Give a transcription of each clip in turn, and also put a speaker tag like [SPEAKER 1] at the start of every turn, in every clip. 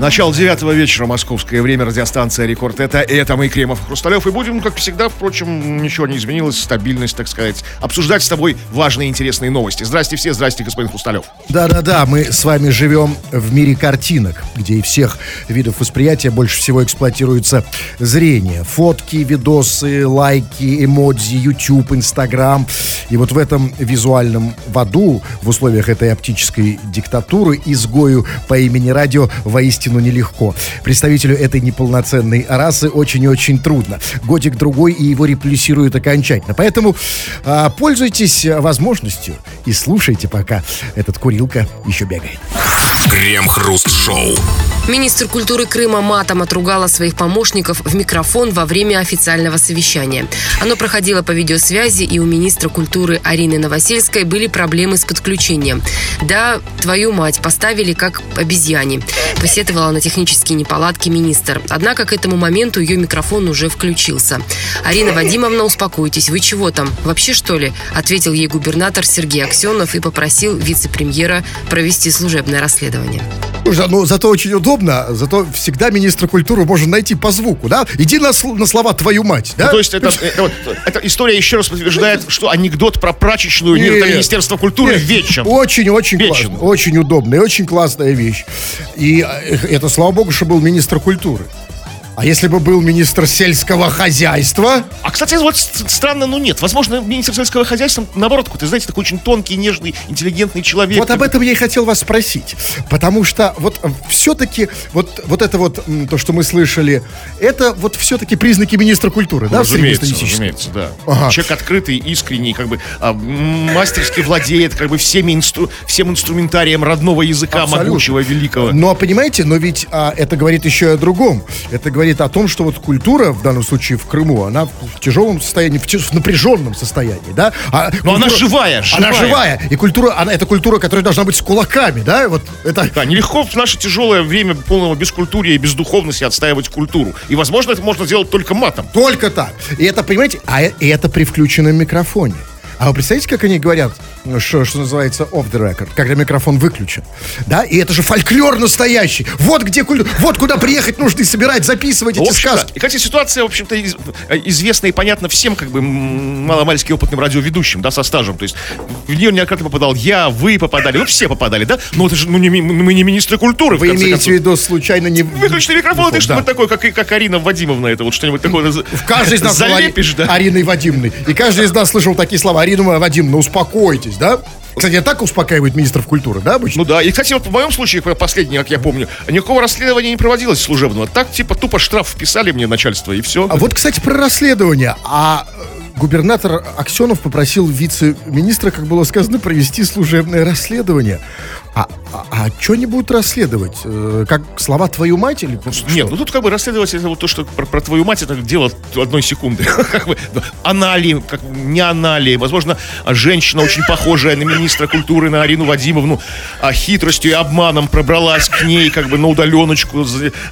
[SPEAKER 1] Начало девятого вечера, московское время, радиостанция «Рекорд». Это, это мы, Кремов Хрусталев. И будем, как всегда, впрочем, ничего не изменилось, стабильность, так сказать, обсуждать с тобой важные интересные новости. Здрасте все, здрасте, господин Хрусталев.
[SPEAKER 2] Да-да-да, мы с вами живем в мире картинок, где и всех видов восприятия больше всего эксплуатируется зрение. Фотки, видосы, лайки, эмодзи, YouTube, Instagram. И вот в этом визуальном в аду, в условиях этой оптической диктатуры, изгою по имени радио воистину нелегко. Представителю этой неполноценной расы очень и очень трудно. Годик-другой и его реплюсируют окончательно. Поэтому а, пользуйтесь возможностью и слушайте, пока этот курилка еще бегает.
[SPEAKER 3] Крем-хруст-шоу.
[SPEAKER 4] Министр культуры Крыма матом отругала своих помощников в микрофон во время официального совещания. Оно проходило по видеосвязи, и у министра культуры Арины Новосельской были проблемы с подключением. Да, твою мать поставили как обезьяне. Посетовала на технические неполадки министр. Однако к этому моменту ее микрофон уже включился. Арина Вадимовна, успокойтесь, вы чего там? Вообще что ли? Ответил ей губернатор Сергей Аксенов и попросил вице-премьера провести служебное расследование.
[SPEAKER 2] Ну зато очень удобно, зато всегда министра культуры можно найти по звуку, да? Иди на, на слова твою мать, да?
[SPEAKER 1] Ну, то есть это, это, эта история еще раз подтверждает, что анекдот про прачечную
[SPEAKER 2] Нет.
[SPEAKER 1] это Министерство культуры
[SPEAKER 2] Нет,
[SPEAKER 1] вечен.
[SPEAKER 2] Очень-очень классно, очень удобно и очень классная вещь. И э, это, слава богу, что был министр культуры. А если бы был министр сельского хозяйства,
[SPEAKER 1] А, кстати, вот странно, но нет. Возможно, министр сельского хозяйства, наоборот, какой-то, знаете, такой очень тонкий, нежный, интеллигентный человек.
[SPEAKER 2] вот об этом я и хотел вас спросить. Потому что вот все-таки вот, вот это вот, то, что мы слышали, это вот все-таки признаки министра культуры, да,
[SPEAKER 1] разумеется, разумеется, да.
[SPEAKER 2] Ага.
[SPEAKER 1] Человек открытый, искренний, как бы а, мастерски владеет как бы всеми инстру- всем инструментарием родного языка
[SPEAKER 2] Абсолютно.
[SPEAKER 1] могучего, великого.
[SPEAKER 2] Но понимаете, но ведь а, это говорит еще и о другом. Это говорит о том, что вот культура, в данном случае в Крыму, она в тяжелом состоянии, в, в напряженном состоянии, да? А
[SPEAKER 1] Но она
[SPEAKER 2] культура-
[SPEAKER 1] живая,
[SPEAKER 2] Она
[SPEAKER 1] живая.
[SPEAKER 2] живая. И культура, она, это культура, которая должна быть с кулаками, да? Вот это...
[SPEAKER 1] Да, нелегко в наше тяжелое время полного бескультурия и бездуховности отстаивать культуру. И, возможно, это можно сделать только матом.
[SPEAKER 2] Только так. И это, понимаете, а и это при включенном микрофоне. А вы представляете, как они говорят, что, что называется off the record, когда микрофон выключен? Да, и это же фольклор настоящий. Вот где вот куда приехать нужно и собирать, записывать эти сказки.
[SPEAKER 1] да. И, кстати, ситуация, в общем-то, из- э, известна и понятна всем, как бы, маломальски опытным радиоведущим, да, со стажем. То есть в нее неоднократно попадал я, вы попадали, ну, все попадали, да? Но это же, ну, не, мы не министры культуры,
[SPEAKER 2] Вы имеете в виду случайно не...
[SPEAKER 1] Выключенный микрофон,
[SPEAKER 2] Да.
[SPEAKER 1] что-нибудь такое, как, как Арина Вадимовна, это вот что-нибудь такое.
[SPEAKER 2] В каждой из нас
[SPEAKER 1] залепишь, да?
[SPEAKER 2] Ариной Вадимовной. И каждый из нас слышал такие слова. Арина Вадимовна, успокойтесь, да? Кстати, а так успокаивает министров культуры, да, обычно?
[SPEAKER 1] Ну да, и, кстати, вот в моем случае, последний, как я помню, никакого расследования не проводилось служебного. Так, типа, тупо штраф вписали мне начальство, и все.
[SPEAKER 2] А вот, кстати, про расследование. А э, губернатор Аксенов попросил вице-министра, как было сказано, провести служебное расследование. А, а, а что они будут расследовать? Э, Как слова твою мать или что?
[SPEAKER 1] Нет, ну тут как бы расследовать это вот то, что про, про твою мать, это дело одной секунды. Как бы, да, Она ли, как, не она ли, возможно, женщина очень похожая на министра культуры, на Арину Вадимовну, а хитростью и обманом пробралась к ней, как бы на удаленочку,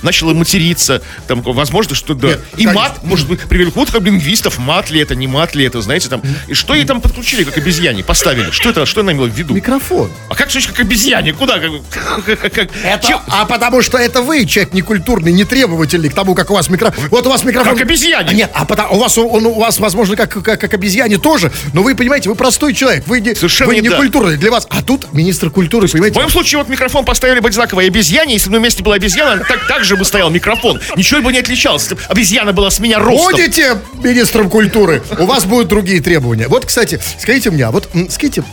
[SPEAKER 1] начала материться. Там, возможно, что да.
[SPEAKER 2] Нет,
[SPEAKER 1] и
[SPEAKER 2] конечно.
[SPEAKER 1] мат, может быть, привели вот как лингвистов, мат ли это, не мат ли это, знаете, там. И что ей там подключили, как обезьяне, поставили? Что это, что она имела в виду?
[SPEAKER 2] Микрофон.
[SPEAKER 1] А как значит, как обезьяне? Куда? Как, как- как-
[SPEAKER 2] Это,
[SPEAKER 1] чем-
[SPEAKER 2] а потому что это вы, человек некультурный, нетребовательный к тому, как у вас микрофон. Вот у вас микрофон...
[SPEAKER 1] Как обезьяне.
[SPEAKER 2] Нет, а потому, у, вас, он у вас, возможно, как, как, как обезьяне тоже, но вы, понимаете, вы простой человек, вы не,
[SPEAKER 1] Совершенно
[SPEAKER 2] вы
[SPEAKER 1] не
[SPEAKER 2] не культурный для вас. А тут министр культуры,
[SPEAKER 1] В
[SPEAKER 2] понимаете,
[SPEAKER 1] моем случае вот микрофон поставили бы одинаково и обезьяне, если бы на месте была обезьяна, так, так же бы стоял микрофон. Ничего бы не отличалось. Обезьяна была с меня ростом.
[SPEAKER 2] Будете министром культуры, у вас будут другие требования. Вот, кстати, скажите мне, а вот, скажите,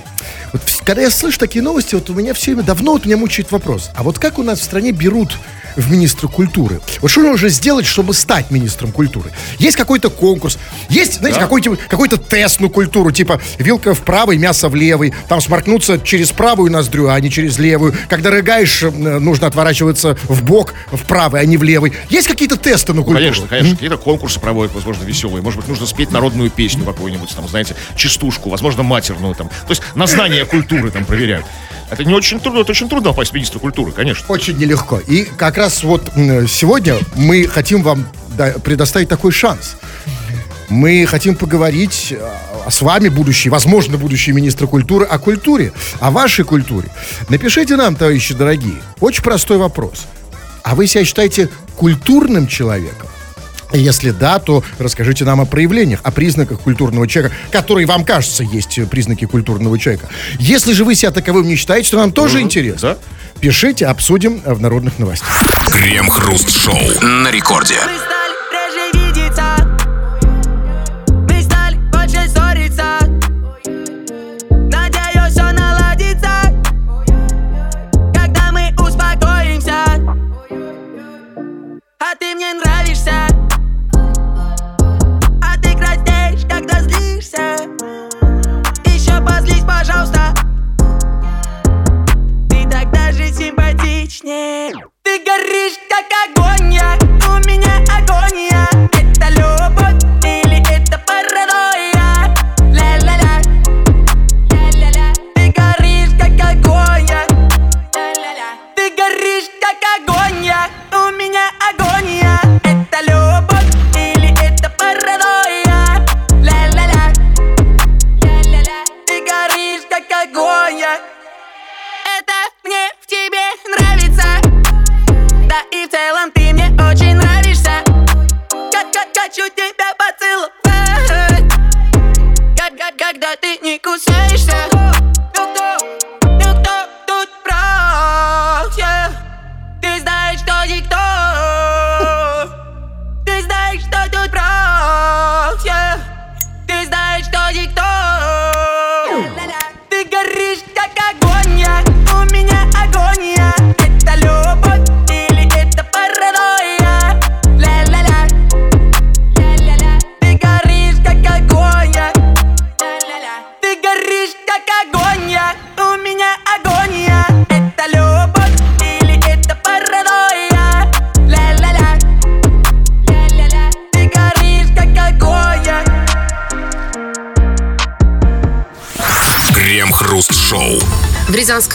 [SPEAKER 2] вот когда я слышу такие новости, вот у меня все время давно вот меня мучает вопрос. А вот как у нас в стране берут в министра культуры? Вот что нужно сделать, чтобы стать министром культуры? Есть какой-то конкурс, есть, знаете, какой-то, какой-то тест на культуру, типа вилка в правой, мясо в левой, там сморкнуться через правую ноздрю, а не через левую. Когда рыгаешь, э, нужно отворачиваться в бок, в правый, а не в левый. Есть какие-то тесты на культуру?
[SPEAKER 1] Конечно, конечно. Какие-то конкурсы проводят, возможно, веселые. Может быть, нужно спеть народную песню какую-нибудь, там, знаете, частушку, возможно, матерную там. То есть на знание культуры там проверяют. Это не очень трудно, это очень трудно попасть в министра культуры, конечно.
[SPEAKER 2] Очень нелегко. И как раз вот сегодня мы хотим вам предоставить такой шанс. Мы хотим поговорить а, с вами, будущий, возможно, будущий министр культуры, о культуре, о вашей культуре. Напишите нам, товарищи дорогие, очень простой вопрос. А вы себя считаете культурным человеком? Если да, то расскажите нам о проявлениях, о признаках культурного человека, которые вам кажется есть признаки культурного человека. Если же вы себя таковым не считаете, то нам тоже интересно.
[SPEAKER 1] да.
[SPEAKER 2] Пишите, обсудим в народных новостях.
[SPEAKER 3] Крем-хруст-шоу на рекорде.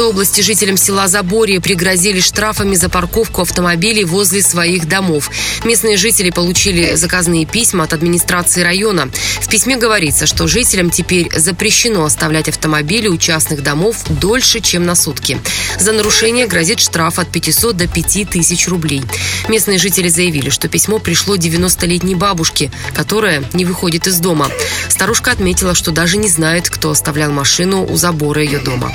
[SPEAKER 4] Рязанской области жителям села Заборье пригрозили штрафами за парковку автомобилей возле своих домов. Местные жители получили заказные письма от администрации района. В письме говорится, что жителям теперь запрещено оставлять автомобили у частных домов дольше, чем на сутки. За нарушение грозит штраф от 500 до 5000 рублей. Местные жители заявили, что письмо пришло 90-летней бабушке, которая не выходит из дома. Старушка отметила, что даже не знает, кто оставлял машину у забора ее дома.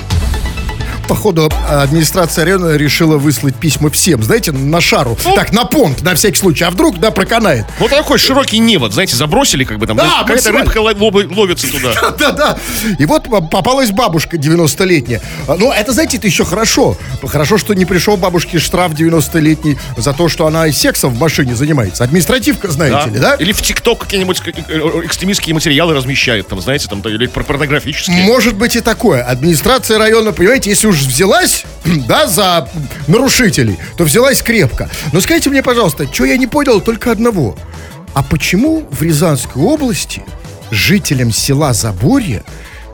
[SPEAKER 2] Походу, администрация района решила выслать письма всем, знаете, на шару.
[SPEAKER 1] Ну.
[SPEAKER 2] Так, на понт, на всякий случай. А вдруг, да, проканает.
[SPEAKER 1] Вот такой широкий невод, знаете, забросили, как бы там.
[SPEAKER 2] Да,
[SPEAKER 1] какая-то
[SPEAKER 2] максимально.
[SPEAKER 1] рыбка ловится туда.
[SPEAKER 2] Да-да. И вот попалась бабушка 90-летняя. А, Ну, это, знаете, это еще хорошо. Хорошо, что не пришел бабушке штраф 90-летний за то, что она сексом в машине занимается. Административка, знаете ли, да?
[SPEAKER 1] Или в ТикТок какие-нибудь э, э, экстремистские материалы размещает, там, знаете, там, или пор- порнографические.
[SPEAKER 2] Может быть и такое. Администрация района, понимаете, если уж взялась, да, за нарушителей, то взялась крепко. Но скажите мне, пожалуйста, что я не понял только одного. А почему в Рязанской области жителям села Заборье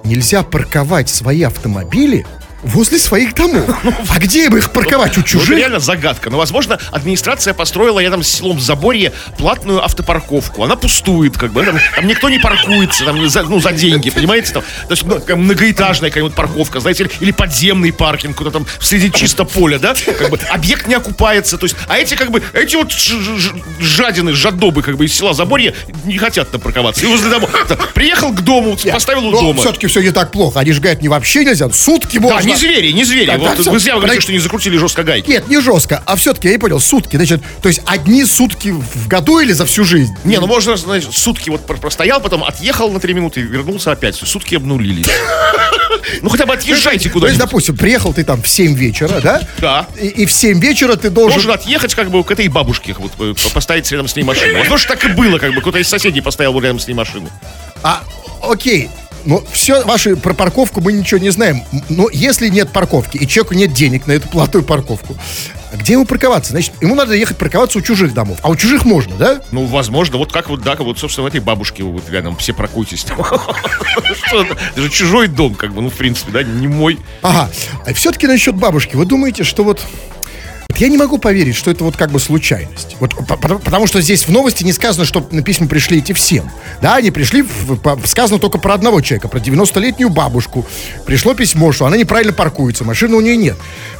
[SPEAKER 2] нельзя парковать свои автомобили возле своих домов? А где им их парковать? У
[SPEAKER 1] Ну, это
[SPEAKER 2] чужих?
[SPEAKER 1] реально загадка. Но, возможно, администрация построила рядом с селом Заборье платную автопарковку. Она пустует, как бы. Там, там никто не паркуется, там, за, ну, за деньги, понимаете? Там, то есть, ну, многоэтажная какая-нибудь парковка, знаете, или, или подземный паркинг, куда там среди чисто поля, да? Как бы объект не окупается. То есть, а эти, как бы, эти вот жадины, жадобы, как бы, из села Заборье не хотят там парковаться. И возле дома. Да, Приехал к дому, поставил у дома.
[SPEAKER 2] все-таки все не так плохо. Они же говорят, не вообще нельзя. Сутки
[SPEAKER 1] Да,
[SPEAKER 2] можно.
[SPEAKER 1] Не звери, не звери.
[SPEAKER 2] Да,
[SPEAKER 1] вот
[SPEAKER 2] да,
[SPEAKER 1] вы зря говорите, что не закрутили жестко гайки.
[SPEAKER 2] Нет, не жестко. А все-таки, я не понял, сутки. Значит, то есть одни сутки в году или за всю жизнь?
[SPEAKER 1] Не, ну можно, значит, сутки вот про- простоял, потом отъехал на три минуты, вернулся опять. Сутки обнулились. Ну хотя бы отъезжайте
[SPEAKER 2] То есть,
[SPEAKER 1] куда-нибудь.
[SPEAKER 2] допустим, приехал ты там в 7 вечера, да?
[SPEAKER 1] Да.
[SPEAKER 2] И, и в 7 вечера ты должен...
[SPEAKER 1] Должен отъехать как бы к этой бабушке, вот, э, поставить рядом с ней машину. Вот может так и было, как бы кто-то из соседей поставил рядом с ней машину.
[SPEAKER 2] А, окей. Ну, все, ваши про парковку мы ничего не знаем. Но если нет парковки, и человеку нет денег на эту платную парковку, где ему парковаться? Значит, ему надо ехать парковаться у чужих домов. А у чужих можно, да?
[SPEAKER 1] Ну, возможно, вот как вот, да, вот, собственно, в этой бабушке вот рядом все это? Это же чужой дом, как бы, ну, в принципе, да, не мой.
[SPEAKER 2] Ага. А все-таки насчет бабушки. Вы думаете, что вот... я не могу поверить, что это вот как бы случайность. Вот, по- потому, что здесь в новости не сказано, что на письма пришли эти всем. Да, они пришли, сказано только про одного человека, про 90-летнюю бабушку. Пришло письмо, что она неправильно паркуется, машины у нее нет.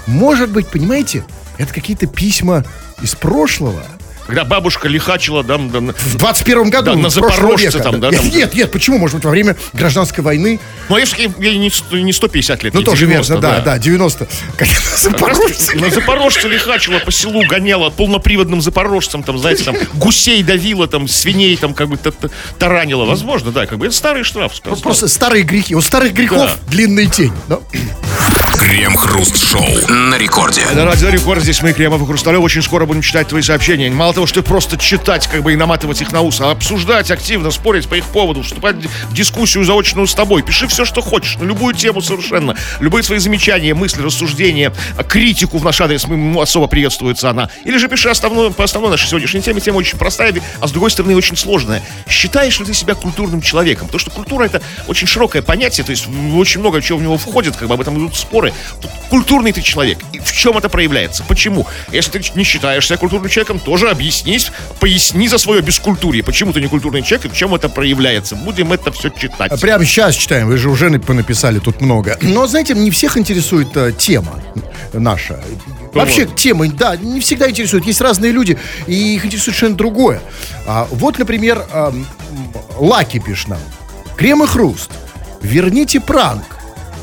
[SPEAKER 2] Может быть, понимаете, это какие-то письма из прошлого.
[SPEAKER 1] Когда бабушка лихачила, да, да, на-
[SPEAKER 2] В 21 году,
[SPEAKER 1] Да, на Запорожце
[SPEAKER 2] века,
[SPEAKER 1] там, да,
[SPEAKER 2] Нет,
[SPEAKER 1] там.
[SPEAKER 2] нет, нет, почему? Может быть, во время гражданской войны?
[SPEAKER 1] Ну, а если ей не, сто- не 150 лет,
[SPEAKER 2] Ну, тоже
[SPEAKER 1] 90,
[SPEAKER 2] верно, да, да, 90. Как
[SPEAKER 1] раз
[SPEAKER 2] Запорожцы.
[SPEAKER 1] На Запорожце лихачила по селу, гоняла полноприводным запорожцем, там, знаете, там, гусей давила, там, свиней, там, как бы та- та- таранила. Возможно, да, как бы это старый штраф.
[SPEAKER 2] Просто старые грехи. У старых грехов
[SPEAKER 1] Да.
[SPEAKER 2] длинные тени. да?
[SPEAKER 3] Крем-хруст-шоу на рекорде.
[SPEAKER 1] Это Радио Рекорд, здесь мы, Кремов и Хрусталев. Очень скоро будем читать твои сообщения. Мало того, что просто читать, как бы и наматывать их на ус, а обсуждать активно, спорить по их поводу, вступать в дискуссию заочную с тобой. Пиши все, что хочешь, на любую тему совершенно. Любые свои замечания, мысли, рассуждения, а, критику в наш адрес, мы, особо приветствуется она. Или же пиши основную, по основной нашей сегодняшней теме. Тема очень простая, а с другой стороны очень сложная. Считаешь ли ты себя культурным человеком? Потому что культура это очень широкое понятие, то есть очень много чего в него входит, как бы об этом идут споры. Культурный ты человек. И в чем это проявляется? Почему? Если ты не считаешь себя культурным человеком, тоже объяснись, поясни за свое бескультурье. Почему ты не культурный человек и в чем это проявляется? Будем это все читать.
[SPEAKER 2] А Прямо сейчас читаем, вы же уже нап- написали тут много. Но, знаете, не всех интересует э, тема наша. Вообще, темы, да, не всегда интересуют. Есть разные люди, и их интересует совершенно другое. А, вот, например, ам, Лаки пишет нам. Крем и хруст. Верните пранк.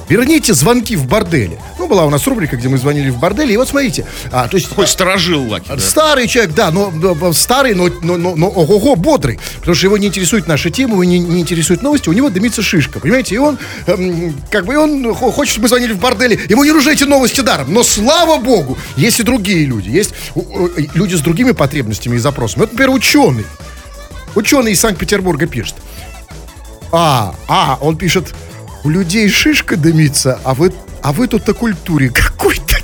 [SPEAKER 2] Верните звонки в борделе. Ну, была у нас рубрика, где мы звонили в борделе. И вот смотрите. А, то есть
[SPEAKER 1] Такой сторожил Лаки. да.
[SPEAKER 2] Старый человек, да, но, но- старый, но, но, но, но ого-го, бодрый. Потому что его не интересует наша тема, его не, не интересуют новости, у него дымится шишка, понимаете? И он, эм, как бы, он хо- хочет, чтобы мы звонили в борделе, ему не нужны эти новости даром. Но, слава богу, есть и другие люди. Есть люди с другими потребностями и запросами. Вот, например, ученый. Ученый из Санкт-Петербурга пишет. А, а, он пишет, у людей шишка дымится, а вы, а вы тут о культуре какой-то.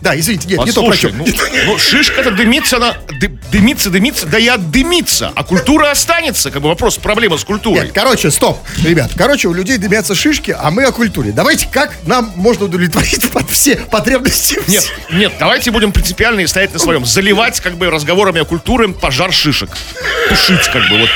[SPEAKER 2] Да, извините, нет, не то про
[SPEAKER 1] Послушай,
[SPEAKER 2] чё.
[SPEAKER 1] ну, ну, шишка-то дымится, она ды- дымится, дымится, да и отдымится. А культура останется. Как бы вопрос, проблема с культурой.
[SPEAKER 2] Нет, короче, стоп, ребят. Короче, у людей дымятся шишки, а мы о культуре. Давайте, как нам можно удовлетворить под все потребности?
[SPEAKER 1] Нет, нет, давайте будем принципиально и стоять на своем. Заливать, как бы, разговорами о культуре пожар шишек. Тушить, как бы, вот.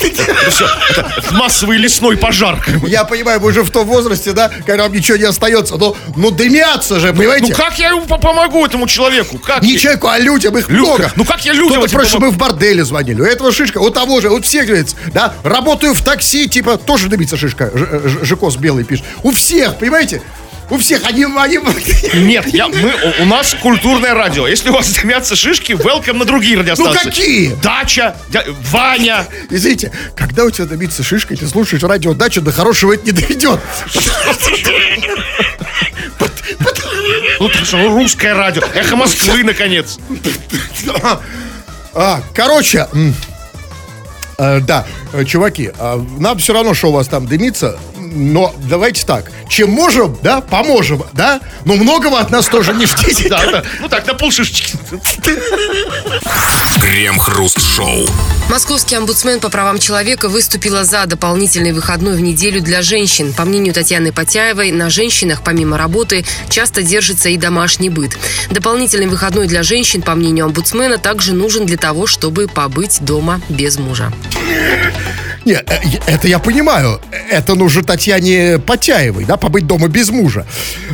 [SPEAKER 1] Это все, это массовый лесной пожар. как бы.
[SPEAKER 2] Я понимаю, вы уже в том возрасте, да, когда вам ничего не остается. Но, ну дымятся же, понимаете?
[SPEAKER 1] Ну как я по- помогу этому человеку? Как?
[SPEAKER 2] Не
[SPEAKER 1] я-
[SPEAKER 2] человеку, а людям их
[SPEAKER 1] Людка,
[SPEAKER 2] много.
[SPEAKER 1] ну как я людям
[SPEAKER 2] Кто-то просит,
[SPEAKER 1] помогу?
[SPEAKER 2] мы в борделе звонили. У этого шишка, у того же, вот всех, говорится, да, работаю в такси, типа, тоже дымится шишка. Ж- Ж- Жикос белый пишет. У всех, понимаете? У всех, они, они...
[SPEAKER 1] Нет, я, мы, у, у нас культурное радио. Если у вас дымятся шишки, welcome на другие радиостанции.
[SPEAKER 2] Ну, какие?
[SPEAKER 1] Дача, дя- Ваня.
[SPEAKER 2] Извините, когда у тебя дымится шишка, ты слушаешь радио «Дача», до хорошего это не доведет.
[SPEAKER 1] Ну, русское радио. Эхо Москвы, наконец.
[SPEAKER 2] А, короче, э, да, э, чуваки, а, нам все равно, что у вас там дымится, но давайте так, чем можем, да, поможем, да, но многого от нас тоже не ждите.
[SPEAKER 1] Да, да. Ну так, на полшишечки.
[SPEAKER 3] Крем-хруст-шоу.
[SPEAKER 4] Московский омбудсмен по правам человека выступила за дополнительный выходной в неделю для женщин. По мнению Татьяны Потяевой, на женщинах, помимо работы, часто держится и домашний быт. Дополнительный выходной для женщин, по мнению омбудсмена, также нужен для того, чтобы побыть дома без мужа.
[SPEAKER 2] Не, э, это я понимаю, это нужно Татьяне Потяевой, да, побыть дома без мужа.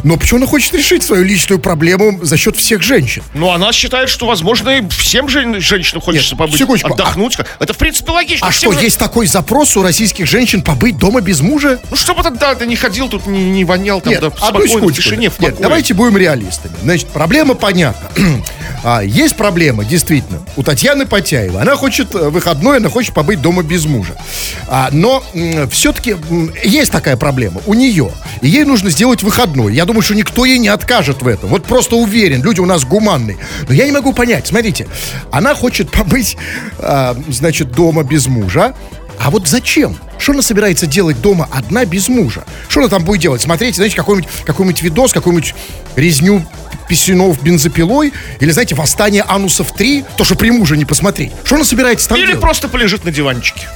[SPEAKER 2] Но почему она хочет решить свою личную проблему за счет всех женщин?
[SPEAKER 1] Ну, она считает, что, возможно, и всем жен- женщинам хочется
[SPEAKER 2] Нет,
[SPEAKER 1] побыть,
[SPEAKER 2] секундочку,
[SPEAKER 1] отдохнуть. Это, в принципе, логично.
[SPEAKER 2] А что,
[SPEAKER 1] же-
[SPEAKER 2] есть такой запрос у российских женщин побыть дома без мужа?
[SPEAKER 1] Ну, чтобы ты, да, ты не ходил тут, не, не вонял там,
[SPEAKER 2] Нет,
[SPEAKER 1] да, спокойно, в
[SPEAKER 2] секундочку.
[SPEAKER 1] тишине, в
[SPEAKER 2] Нет,
[SPEAKER 1] покое.
[SPEAKER 2] давайте будем реалистами. Значит, проблема понятна. А, есть проблема, действительно, у Татьяны Потяевой. Она хочет э, выходной, она хочет побыть дома без мужа. А, но все-таки есть такая проблема у нее. И ей нужно сделать выходной. Я думаю, что никто ей не откажет в этом. Вот просто уверен, люди у нас гуманные. Но я не могу понять. Смотрите, она хочет побыть, а, значит, дома без мужа. А вот зачем? Что она собирается делать дома одна без мужа? Что она там будет делать? Смотреть, знаете, какой-нибудь какой видос, какую-нибудь резню писюнов бензопилой? Или, знаете, восстание анусов 3? То, что при муже не посмотреть. Что она собирается там
[SPEAKER 1] Или
[SPEAKER 2] делать?
[SPEAKER 1] просто полежит на диванчике.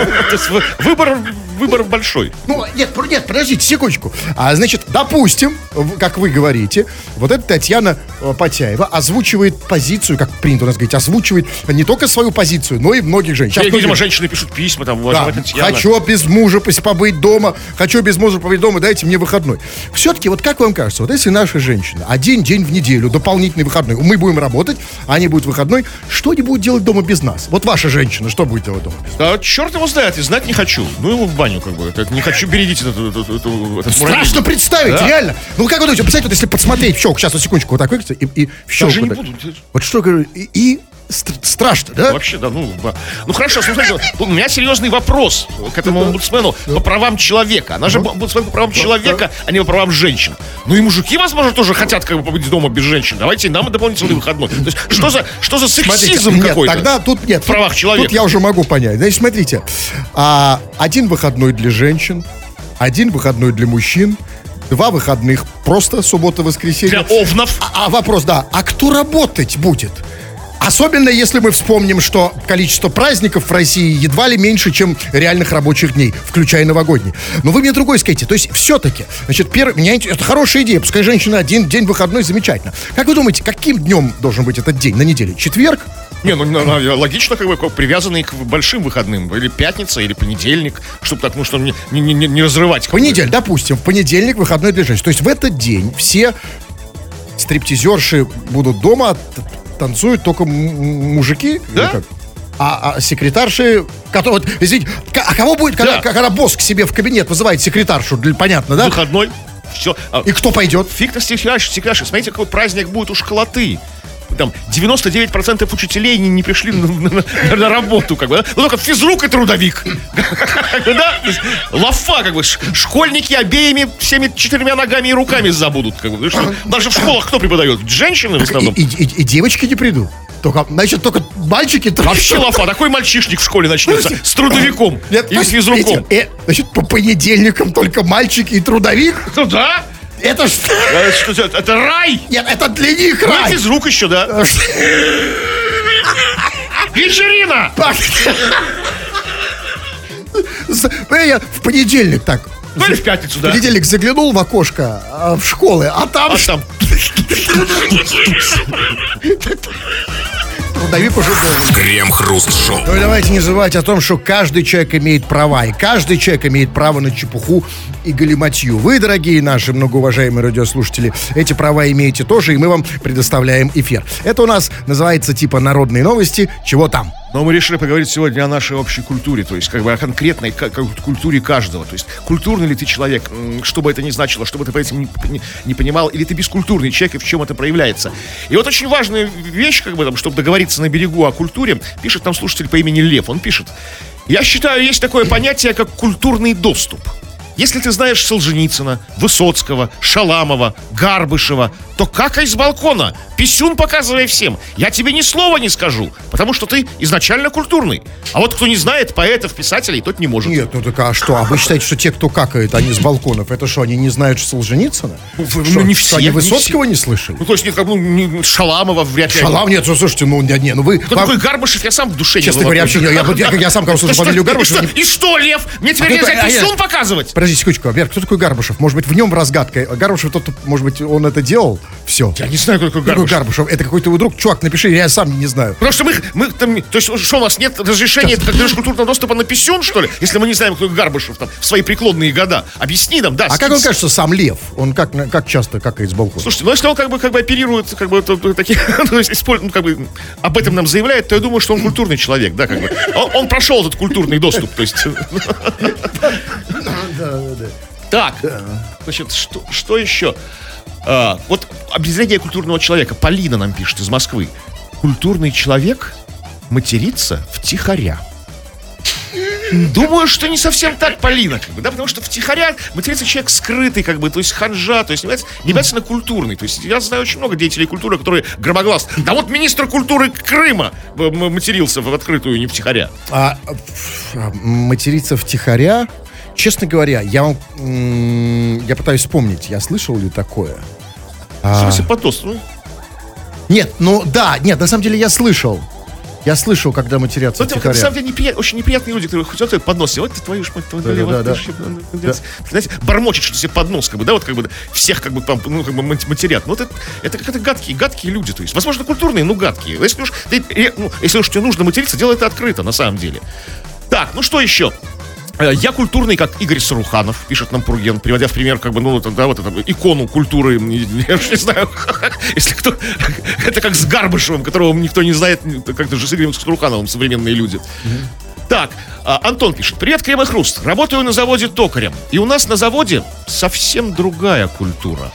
[SPEAKER 1] Выбор, выбор большой.
[SPEAKER 2] Ну, нет, нет, подождите, секундочку. А, значит, допустим, как вы говорите, вот эта Татьяна э, Потяева озвучивает позицию, как принято у нас говорить, озвучивает не только свою позицию, но и многих женщин. Сейчас
[SPEAKER 1] Видимо, женщины пишут письма, там,
[SPEAKER 2] Да,
[SPEAKER 1] Татьяна.
[SPEAKER 2] хочу без мужа побыть дома, хочу без мужа побыть дома, дайте мне выходной. Все-таки, вот как вам кажется, вот если наши женщины один день в неделю, дополнительный выходной, мы будем работать, а они будут выходной, что они будут делать дома без нас? Вот ваша женщина, что будет делать дома?
[SPEAKER 1] Да, черт его знает, и знать не хочу. Ну его в баню, как бы. Это, не хочу бередить этот, этот, этот,
[SPEAKER 2] Страшно представить,
[SPEAKER 1] Да.
[SPEAKER 2] реально. Ну, как вы думаете, представьте, вот если подсмотреть в щелк, сейчас, вот секундочку, вот так выкрутится, и, и в щелк. Вот так. Вот что, говорю, и, и страшно, да?
[SPEAKER 1] Вообще, да, ну, да. ну хорошо, смотрите, у меня серьезный вопрос к этому омбудсмену по правам человека. Она же омбудсмен по правам человека, а не по правам женщин. Ну и мужики, возможно, тоже хотят как бы побыть дома без женщин. Давайте нам дополнительный выходной. То есть, что за, что за сексизм какой-то?
[SPEAKER 2] тогда тут нет.
[SPEAKER 1] В правах человека.
[SPEAKER 2] Тут я уже могу понять. Значит, смотрите, а, один выходной для женщин, один выходной для мужчин, два выходных просто суббота-воскресенье.
[SPEAKER 1] Для овнов.
[SPEAKER 2] А, а вопрос, да, а кто работать будет? Особенно если мы вспомним, что количество праздников в России едва ли меньше, чем реальных рабочих дней, включая новогодние. Но вы мне другой скажите. То есть все-таки, значит, первый, меня это хорошая идея. Пускай женщина один день выходной, замечательно. Как вы думаете, каким днем должен быть этот день на неделе? Четверг?
[SPEAKER 1] Не, ну, логично, как бы, привязанный к большим выходным. Или пятница, или понедельник. Чтобы так, ну, что не, не, не, не разрывать.
[SPEAKER 2] Понедельник, допустим, в понедельник выходной для женщин. То есть в этот день все стриптизерши будут дома, танцуют только мужики.
[SPEAKER 1] Да.
[SPEAKER 2] как? А, а секретарши, которые, вот, извините, а кого будет, когда,
[SPEAKER 1] Да.
[SPEAKER 2] когда босс к себе в кабинет вызывает секретаршу, понятно, да?
[SPEAKER 1] Выходной. Все.
[SPEAKER 2] И кто пойдет?
[SPEAKER 1] Фиг на секретарш, секретарш. Смотрите, какой праздник будет у школоты. Там 99% учителей не, не пришли на, на- на работу, как бы, да? Ну, только физрук и трудовик. Да? Лафа, как бы, школьники обеими всеми четырьмя ногами и руками забудут, как бы. Даже в школах кто преподает? Женщины в основном.
[SPEAKER 2] и- и- и девочки не придут. Только, значит, только мальчики...
[SPEAKER 1] Вообще лафа, такой мальчишник в школе начнется с трудовиком
[SPEAKER 2] Нет,
[SPEAKER 1] и с физруком.
[SPEAKER 2] э, значит, по понедельникам только мальчики и трудовик?
[SPEAKER 1] Ну да,
[SPEAKER 2] Это ж...
[SPEAKER 1] Э, что это, это рай.
[SPEAKER 2] Нет, это для них рай.
[SPEAKER 1] физрук еще, да. Вечерина!
[SPEAKER 2] Э, я В понедельник так.
[SPEAKER 1] Ну или в пятницу,
[SPEAKER 2] В
[SPEAKER 1] да.
[SPEAKER 2] понедельник заглянул в окошко а, в школы, а там,
[SPEAKER 1] А там
[SPEAKER 2] трудовик уже был.
[SPEAKER 3] Крем-хруст-шоу.
[SPEAKER 2] Ну и давайте не забывать о том, что каждый человек имеет права, и каждый человек имеет право на чепуху и галиматью. Вы, дорогие наши многоуважаемые радиослушатели, эти права имеете тоже, и мы вам предоставляем эфир. Это у нас называется типа народные новости, чего там.
[SPEAKER 1] Но мы решили поговорить сегодня о нашей общей культуре, то есть как бы о конкретной ка- ка- культуре каждого. То есть культурный ли ты человек, что бы это ни значило, что бы ты по этим не, не- не понимал, или ты бескультурный человек, и в чем это проявляется. И вот очень важная вещь, как бы там, чтобы договориться на берегу о культуре, пишет там слушатель по имени Лев. Он пишет, я считаю, есть такое понятие, как культурный доступ. Если ты знаешь Солженицына, Высоцкого, Шаламова, Гарбышева, то какай с балкона, писюн показывай всем. Я тебе ни слова не скажу, потому что ты изначально культурный. А вот кто не знает поэтов, писателей, тот не может.
[SPEAKER 2] Нет, ну так а что? А вы считаете, что те, кто какает, они с балконов, это что, они не знают Солженицына?
[SPEAKER 1] Ну,
[SPEAKER 2] Что,
[SPEAKER 1] ну, не
[SPEAKER 2] что
[SPEAKER 1] все,
[SPEAKER 2] они
[SPEAKER 1] не
[SPEAKER 2] Высоцкого не, слышали?
[SPEAKER 1] Ну, то есть, как, ну, Шаламова вряд ли.
[SPEAKER 2] Шалам, нет, ну, слушайте, ну, не, не, ну вы...
[SPEAKER 1] Кто
[SPEAKER 2] вам-
[SPEAKER 1] такой Гарбышев, я сам в душе
[SPEAKER 2] Честно
[SPEAKER 1] не
[SPEAKER 2] говоря, вообще, я, я, я, я сам, когда слышу фамилию
[SPEAKER 1] что-
[SPEAKER 2] Гарбушева,
[SPEAKER 1] и, что, что, Лев? Мне теперь нельзя
[SPEAKER 2] а
[SPEAKER 1] писюн показывать?
[SPEAKER 2] Подождите, секундочку, Вер, кто такой Гарбушев? Может быть, в нем разгадка. Гарбушев, тот, может быть, он это делал? Все.
[SPEAKER 1] Я не знаю, кто такой
[SPEAKER 2] Какой
[SPEAKER 1] Гарбышев.
[SPEAKER 2] Гарбушев? Это какой-то его друг. Чувак, напиши, я сам не знаю.
[SPEAKER 1] Потому что мы, мы там, то есть, что у нас нет разрешения для культурного доступа на писюн, что ли? Если мы не знаем, кто Гарбышев там в свои преклонные года. Объясни нам, да.
[SPEAKER 2] А как он кажется, сам Лев? Он как, как часто какает с балкона?
[SPEAKER 1] Слушайте, ну если он как бы, как бы оперирует, как бы, то- такие, использует, ну, как бы, об этом нам заявляет, то я думаю, что он культурный человек, да, как бы. Он, он прошел этот культурный доступ, то есть. Так, значит, что, что еще? А, вот определение культурного человека. Полина нам пишет из Москвы. Культурный человек матерится втихаря. Думаю, что не совсем так, Полина, как бы, да, потому что втихаря матерится человек скрытый, как бы, то есть ханжа, то есть не обязательно, культурный. То есть я знаю очень много деятелей культуры, которые громогласно. Да вот министр культуры Крыма матерился в открытую, не втихаря.
[SPEAKER 2] А, а, материться втихаря? Честно говоря, я вам... Я пытаюсь вспомнить, я слышал ли такое?
[SPEAKER 1] В смысле, потос. Ну,
[SPEAKER 2] Нет, ну да, нет, на самом деле я слышал. Я слышал, когда матерятся
[SPEAKER 1] Ну, это, на
[SPEAKER 2] втихаря.
[SPEAKER 1] самом деле неприят- очень неприятные люди, которые хотят под нос. Вот ты твою ж мать,
[SPEAKER 2] Да, да, да, да.
[SPEAKER 1] Знаете, бормочет что-то себе под нос, как бы, да, вот как бы всех как бы там, ну, как бы мат- матерят. Ну, это, это как-то гадкие, гадкие люди, то есть. Возможно, культурные, но гадкие. Если уж, ты, э, ну, если уж тебе нужно материться, делай это открыто, на самом деле. Так, ну что еще? Э, Я культурный, как Игорь Саруханов, пишет нам Пурген, приводя в пример, как бы, ну, вот, да, вот это, икону культуры, я уж не знаю, если кто, это как с Гарбышевым, которого никто не знает, как-то же с Игорем Сарухановым современные люди. Так, а, Антон пишет. Привет, Крем и Хруст. Работаю на заводе токарем. И у нас на заводе совсем другая культура.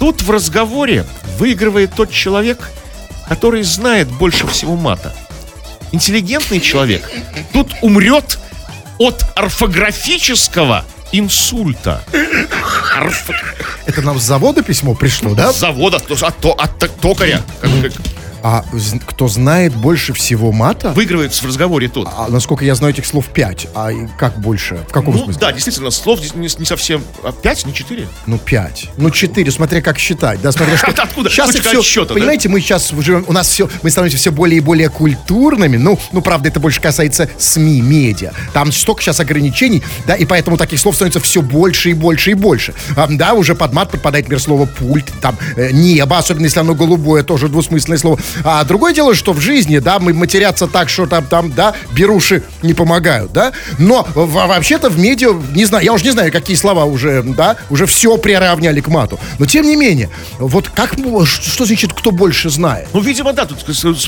[SPEAKER 1] Тут в разговоре выигрывает тот человек, который знает больше всего мата. Интеллигентный человек тут умрет от орфографического инсульта. Орфо-
[SPEAKER 2] Это нам с завода письмо пришло, да?
[SPEAKER 1] С завода, от, то- от то- токаря. Как- как-
[SPEAKER 2] А кто знает больше всего мата?
[SPEAKER 1] Выигрывает в разговоре тот.
[SPEAKER 2] А, насколько я знаю, этих слов пять. А как больше? В каком
[SPEAKER 1] Ну,
[SPEAKER 2] смысле?
[SPEAKER 1] да, действительно, слов не, не совсем... А пять, не четыре?
[SPEAKER 2] Ну, пять. Ну, четыре, смотря как считать. Да, смотря что...
[SPEAKER 1] Откуда?
[SPEAKER 2] Сейчас
[SPEAKER 1] Точка
[SPEAKER 2] все,
[SPEAKER 1] отсчета, да?
[SPEAKER 2] Понимаете, мы сейчас живем... У нас все... Мы становимся все более и более культурными. Ну, ну, правда, это больше касается СМИ, медиа. Там столько сейчас ограничений, да, и поэтому таких слов становится все больше и больше и больше. А, да, уже под мат подпадает, например, слово пульт, там, э, небо, особенно если оно голубое, тоже двусмысленное слово. А другое дело, что в жизни, да, мы матерятся так, что там, там, да, беруши не помогают, да, но вообще-то в медиа, не знаю, я уже не знаю, какие слова уже, да, уже все приравняли к мату. Но тем не менее, вот как, ш- что значит, кто больше знает?
[SPEAKER 1] Ну, видимо, да, тут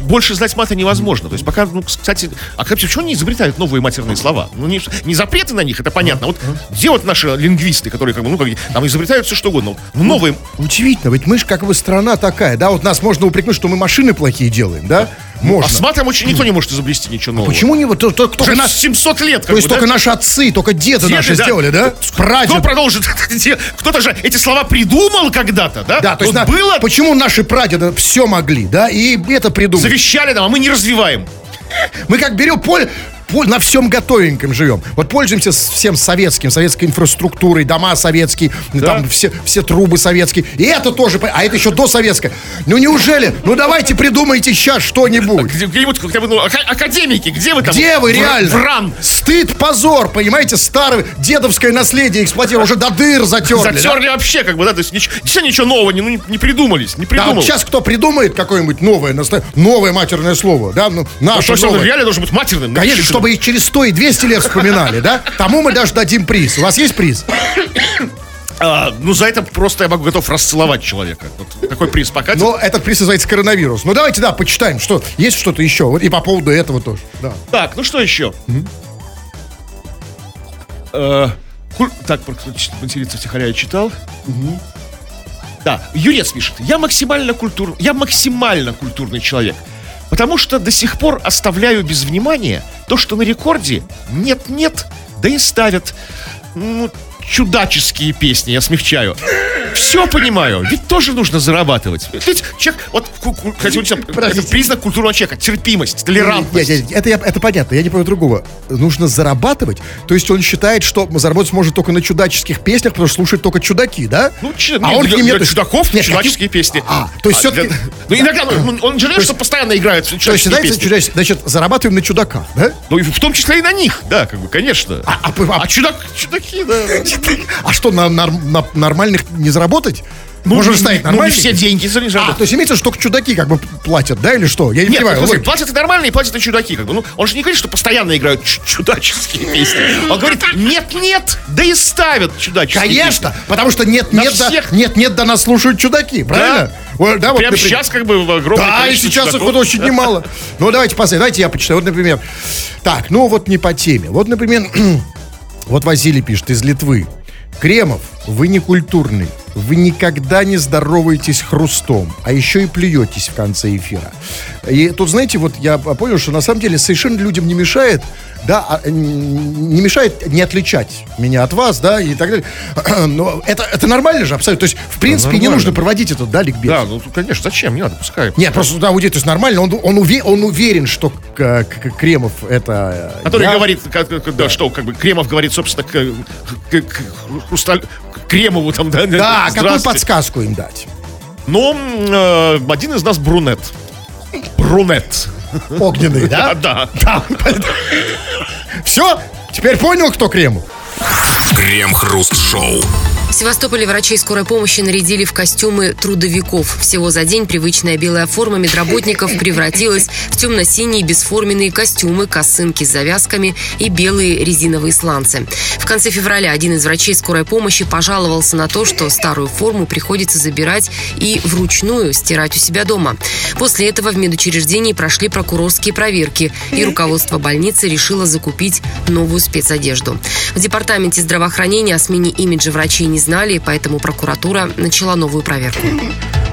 [SPEAKER 1] больше знать мата невозможно. То есть пока, ну, кстати, а как- почему они изобретают новые матерные слова? Ну, не, не запреты на них, это понятно. Вот где вот наши лингвисты, которые, как бы, ну, как, там изобретают все что угодно. Вот новые,
[SPEAKER 2] Удивительно, ведь мы же как бы страна такая, да, вот нас можно упрекнуть, что мы машины плохие делаем, да? Можно.
[SPEAKER 1] а с матом очень никто не может изобрести ничего нового.
[SPEAKER 2] Почему не вот то- то- только
[SPEAKER 1] Уже
[SPEAKER 2] нас,
[SPEAKER 1] 700 лет, как
[SPEAKER 2] то есть
[SPEAKER 1] бы, да?
[SPEAKER 2] только наши отцы, только деды,
[SPEAKER 1] Деды,
[SPEAKER 2] наши
[SPEAKER 1] да.
[SPEAKER 2] сделали, да?
[SPEAKER 1] Кто
[SPEAKER 2] Прадед.
[SPEAKER 1] продолжит? Где- Кто-то же эти слова придумал когда-то, да?
[SPEAKER 2] Да, то есть
[SPEAKER 1] Вот
[SPEAKER 2] на-
[SPEAKER 1] было,
[SPEAKER 2] почему наши прадеды все могли, да, и это придумали.
[SPEAKER 1] завещали нам, а мы не развиваем.
[SPEAKER 2] Мы как берем поле- на всем готовеньком живем. Вот пользуемся всем советским, советской инфраструктурой, дома советские, там все, все трубы советские. И это тоже, а это еще до советское. Ну неужели? Ну давайте придумайте сейчас что-нибудь.
[SPEAKER 1] Где- Где-нибудь, хотя бы, ну, ака- академики, где вы там?
[SPEAKER 2] Где вы реально?
[SPEAKER 1] Вран.
[SPEAKER 2] Стыд, позор, понимаете, старое дедовское наследие эксплуатировали, уже до дыр затерли. да?
[SPEAKER 1] Затерли вообще, как бы, да, то есть ничего, действительно ничего нового не, ну, не, не придумались, не
[SPEAKER 2] Да,
[SPEAKER 1] придумал.
[SPEAKER 2] вот сейчас кто придумает какое-нибудь новое, новое матерное слово, да, ну,
[SPEAKER 1] Ну,
[SPEAKER 2] наше
[SPEAKER 1] что,
[SPEAKER 2] новое.
[SPEAKER 1] реально должен быть матерным. ну,
[SPEAKER 2] Конечно. Чтобы их через 100 и 200 лет вспоминали, да? Тому мы даже дадим приз. У вас есть приз?
[SPEAKER 1] А, ну, за это просто я могу готов расцеловать человека. Вот такой приз покатит.
[SPEAKER 2] Но этот приз называется коронавирус. Ну, давайте, да, почитаем, что есть что-то еще. Вот и по поводу этого тоже. Да.
[SPEAKER 1] Так, ну что еще? Э, куль- Так, про материться втихаря я читал. Да, Юрец пишет. Я максимально культур... Я максимально культурный человек. Потому что до сих пор оставляю без внимания то, что на рекорде нет-нет, да и ставят ну, чудаческие песни, я смягчаю. Все понимаю, ведь тоже нужно зарабатывать. Ведь человек, вот, вот, это признак культурного человека, терпимость, толерантность.
[SPEAKER 2] Нет, нет, это, я- это понятно, я не понимаю другого. Нужно зарабатывать, то есть он считает, что заработать может только на чудаческих песнях, потому что слушает только чудаки, да?
[SPEAKER 1] Ну, че-
[SPEAKER 2] а
[SPEAKER 1] нет,
[SPEAKER 2] он
[SPEAKER 1] для,
[SPEAKER 2] нет-
[SPEAKER 1] чудаков
[SPEAKER 2] Нет,
[SPEAKER 1] чудаческие песни.
[SPEAKER 2] А, то есть
[SPEAKER 1] А,
[SPEAKER 2] все-таки...
[SPEAKER 1] Ну, иногда, ну, он жалеет, что постоянно играют
[SPEAKER 2] То есть,
[SPEAKER 1] чудаческие песни.
[SPEAKER 2] чудаческие- значит, зарабатываем на чудаках, да?
[SPEAKER 1] Ну, и в том числе и на них, да, как бы, конечно.
[SPEAKER 2] А- а- а-
[SPEAKER 1] А чудак, чудаки, да.
[SPEAKER 2] А что, на, нар- на нормальных не заработать?
[SPEAKER 1] Ну,
[SPEAKER 2] Можно ставить
[SPEAKER 1] ну,
[SPEAKER 2] нормальных?
[SPEAKER 1] все деньги заряжают.
[SPEAKER 2] А, то есть имеется, что только чудаки как бы платят, да, или что? Я не
[SPEAKER 1] Нет,
[SPEAKER 2] понимаю.
[SPEAKER 1] ну, смотри,
[SPEAKER 2] логики.
[SPEAKER 1] платят и нормальные, платят и чудаки. Как бы. Ну, он же не говорит, что постоянно играют чу- чудаческие песни. Он говорит, нет-нет, да и ставят чудаческие
[SPEAKER 2] Конечно,
[SPEAKER 1] песни.
[SPEAKER 2] потому что нет,
[SPEAKER 1] На
[SPEAKER 2] нет, да,
[SPEAKER 1] всех.
[SPEAKER 2] нет, нет, да нас слушают чудаки, правильно? Вот, да, вот,
[SPEAKER 1] Прямо
[SPEAKER 2] например.
[SPEAKER 1] сейчас как бы в огромное
[SPEAKER 2] Да, и сейчас их
[SPEAKER 1] чудаков.
[SPEAKER 2] вот очень немало. Ну, давайте посмотрим. Давайте я почитаю. Вот, например, так, ну вот не по теме. Вот, например, вот Василий пишет из Литвы. Кремов, вы не культурный. Вы никогда не здороваетесь хрустом, а еще и плюетесь в конце эфира. И тут, знаете, вот я понял, что на самом деле совершенно людям не мешает, да, а, не мешает не отличать меня от вас, да, и так далее. Но это, это нормально же, абсолютно. То есть, в принципе, не
[SPEAKER 1] нормально.
[SPEAKER 2] нужно проводить этот, да, ликбез.
[SPEAKER 1] Да, ну, конечно, зачем? Не надо, пускай.
[SPEAKER 2] Нет, просто да, аудит, то есть нормально. Он, он, уве- он уверен, что к- к- Кремов это... э,
[SPEAKER 1] Который
[SPEAKER 2] я.
[SPEAKER 1] говорит, как- как- да, что, как бы Кремов говорит, собственно, к, к- к Хрусталь- Кремову там, да?
[SPEAKER 2] Да, какую подсказку им дать?
[SPEAKER 1] Но м, э, один из нас брунет. Брунет.
[SPEAKER 2] огненные, да?
[SPEAKER 1] Да.
[SPEAKER 2] Да. Все? Теперь понял, кто крем?
[SPEAKER 3] Крем-хруст-шоу.
[SPEAKER 4] В Севастополе врачей скорой помощи нарядили в костюмы трудовиков. Всего за день привычная белая форма медработников превратилась в темно-синие бесформенные костюмы, косынки с завязками и белые резиновые сланцы. В конце февраля один из врачей скорой помощи пожаловался на то, что старую форму приходится забирать и вручную стирать у себя дома. После этого в медучреждении прошли прокурорские проверки, и руководство больницы решило закупить новую спецодежду. В департаменте здравоохранения о смене имиджа врачей не знали, поэтому прокуратура начала новую проверку.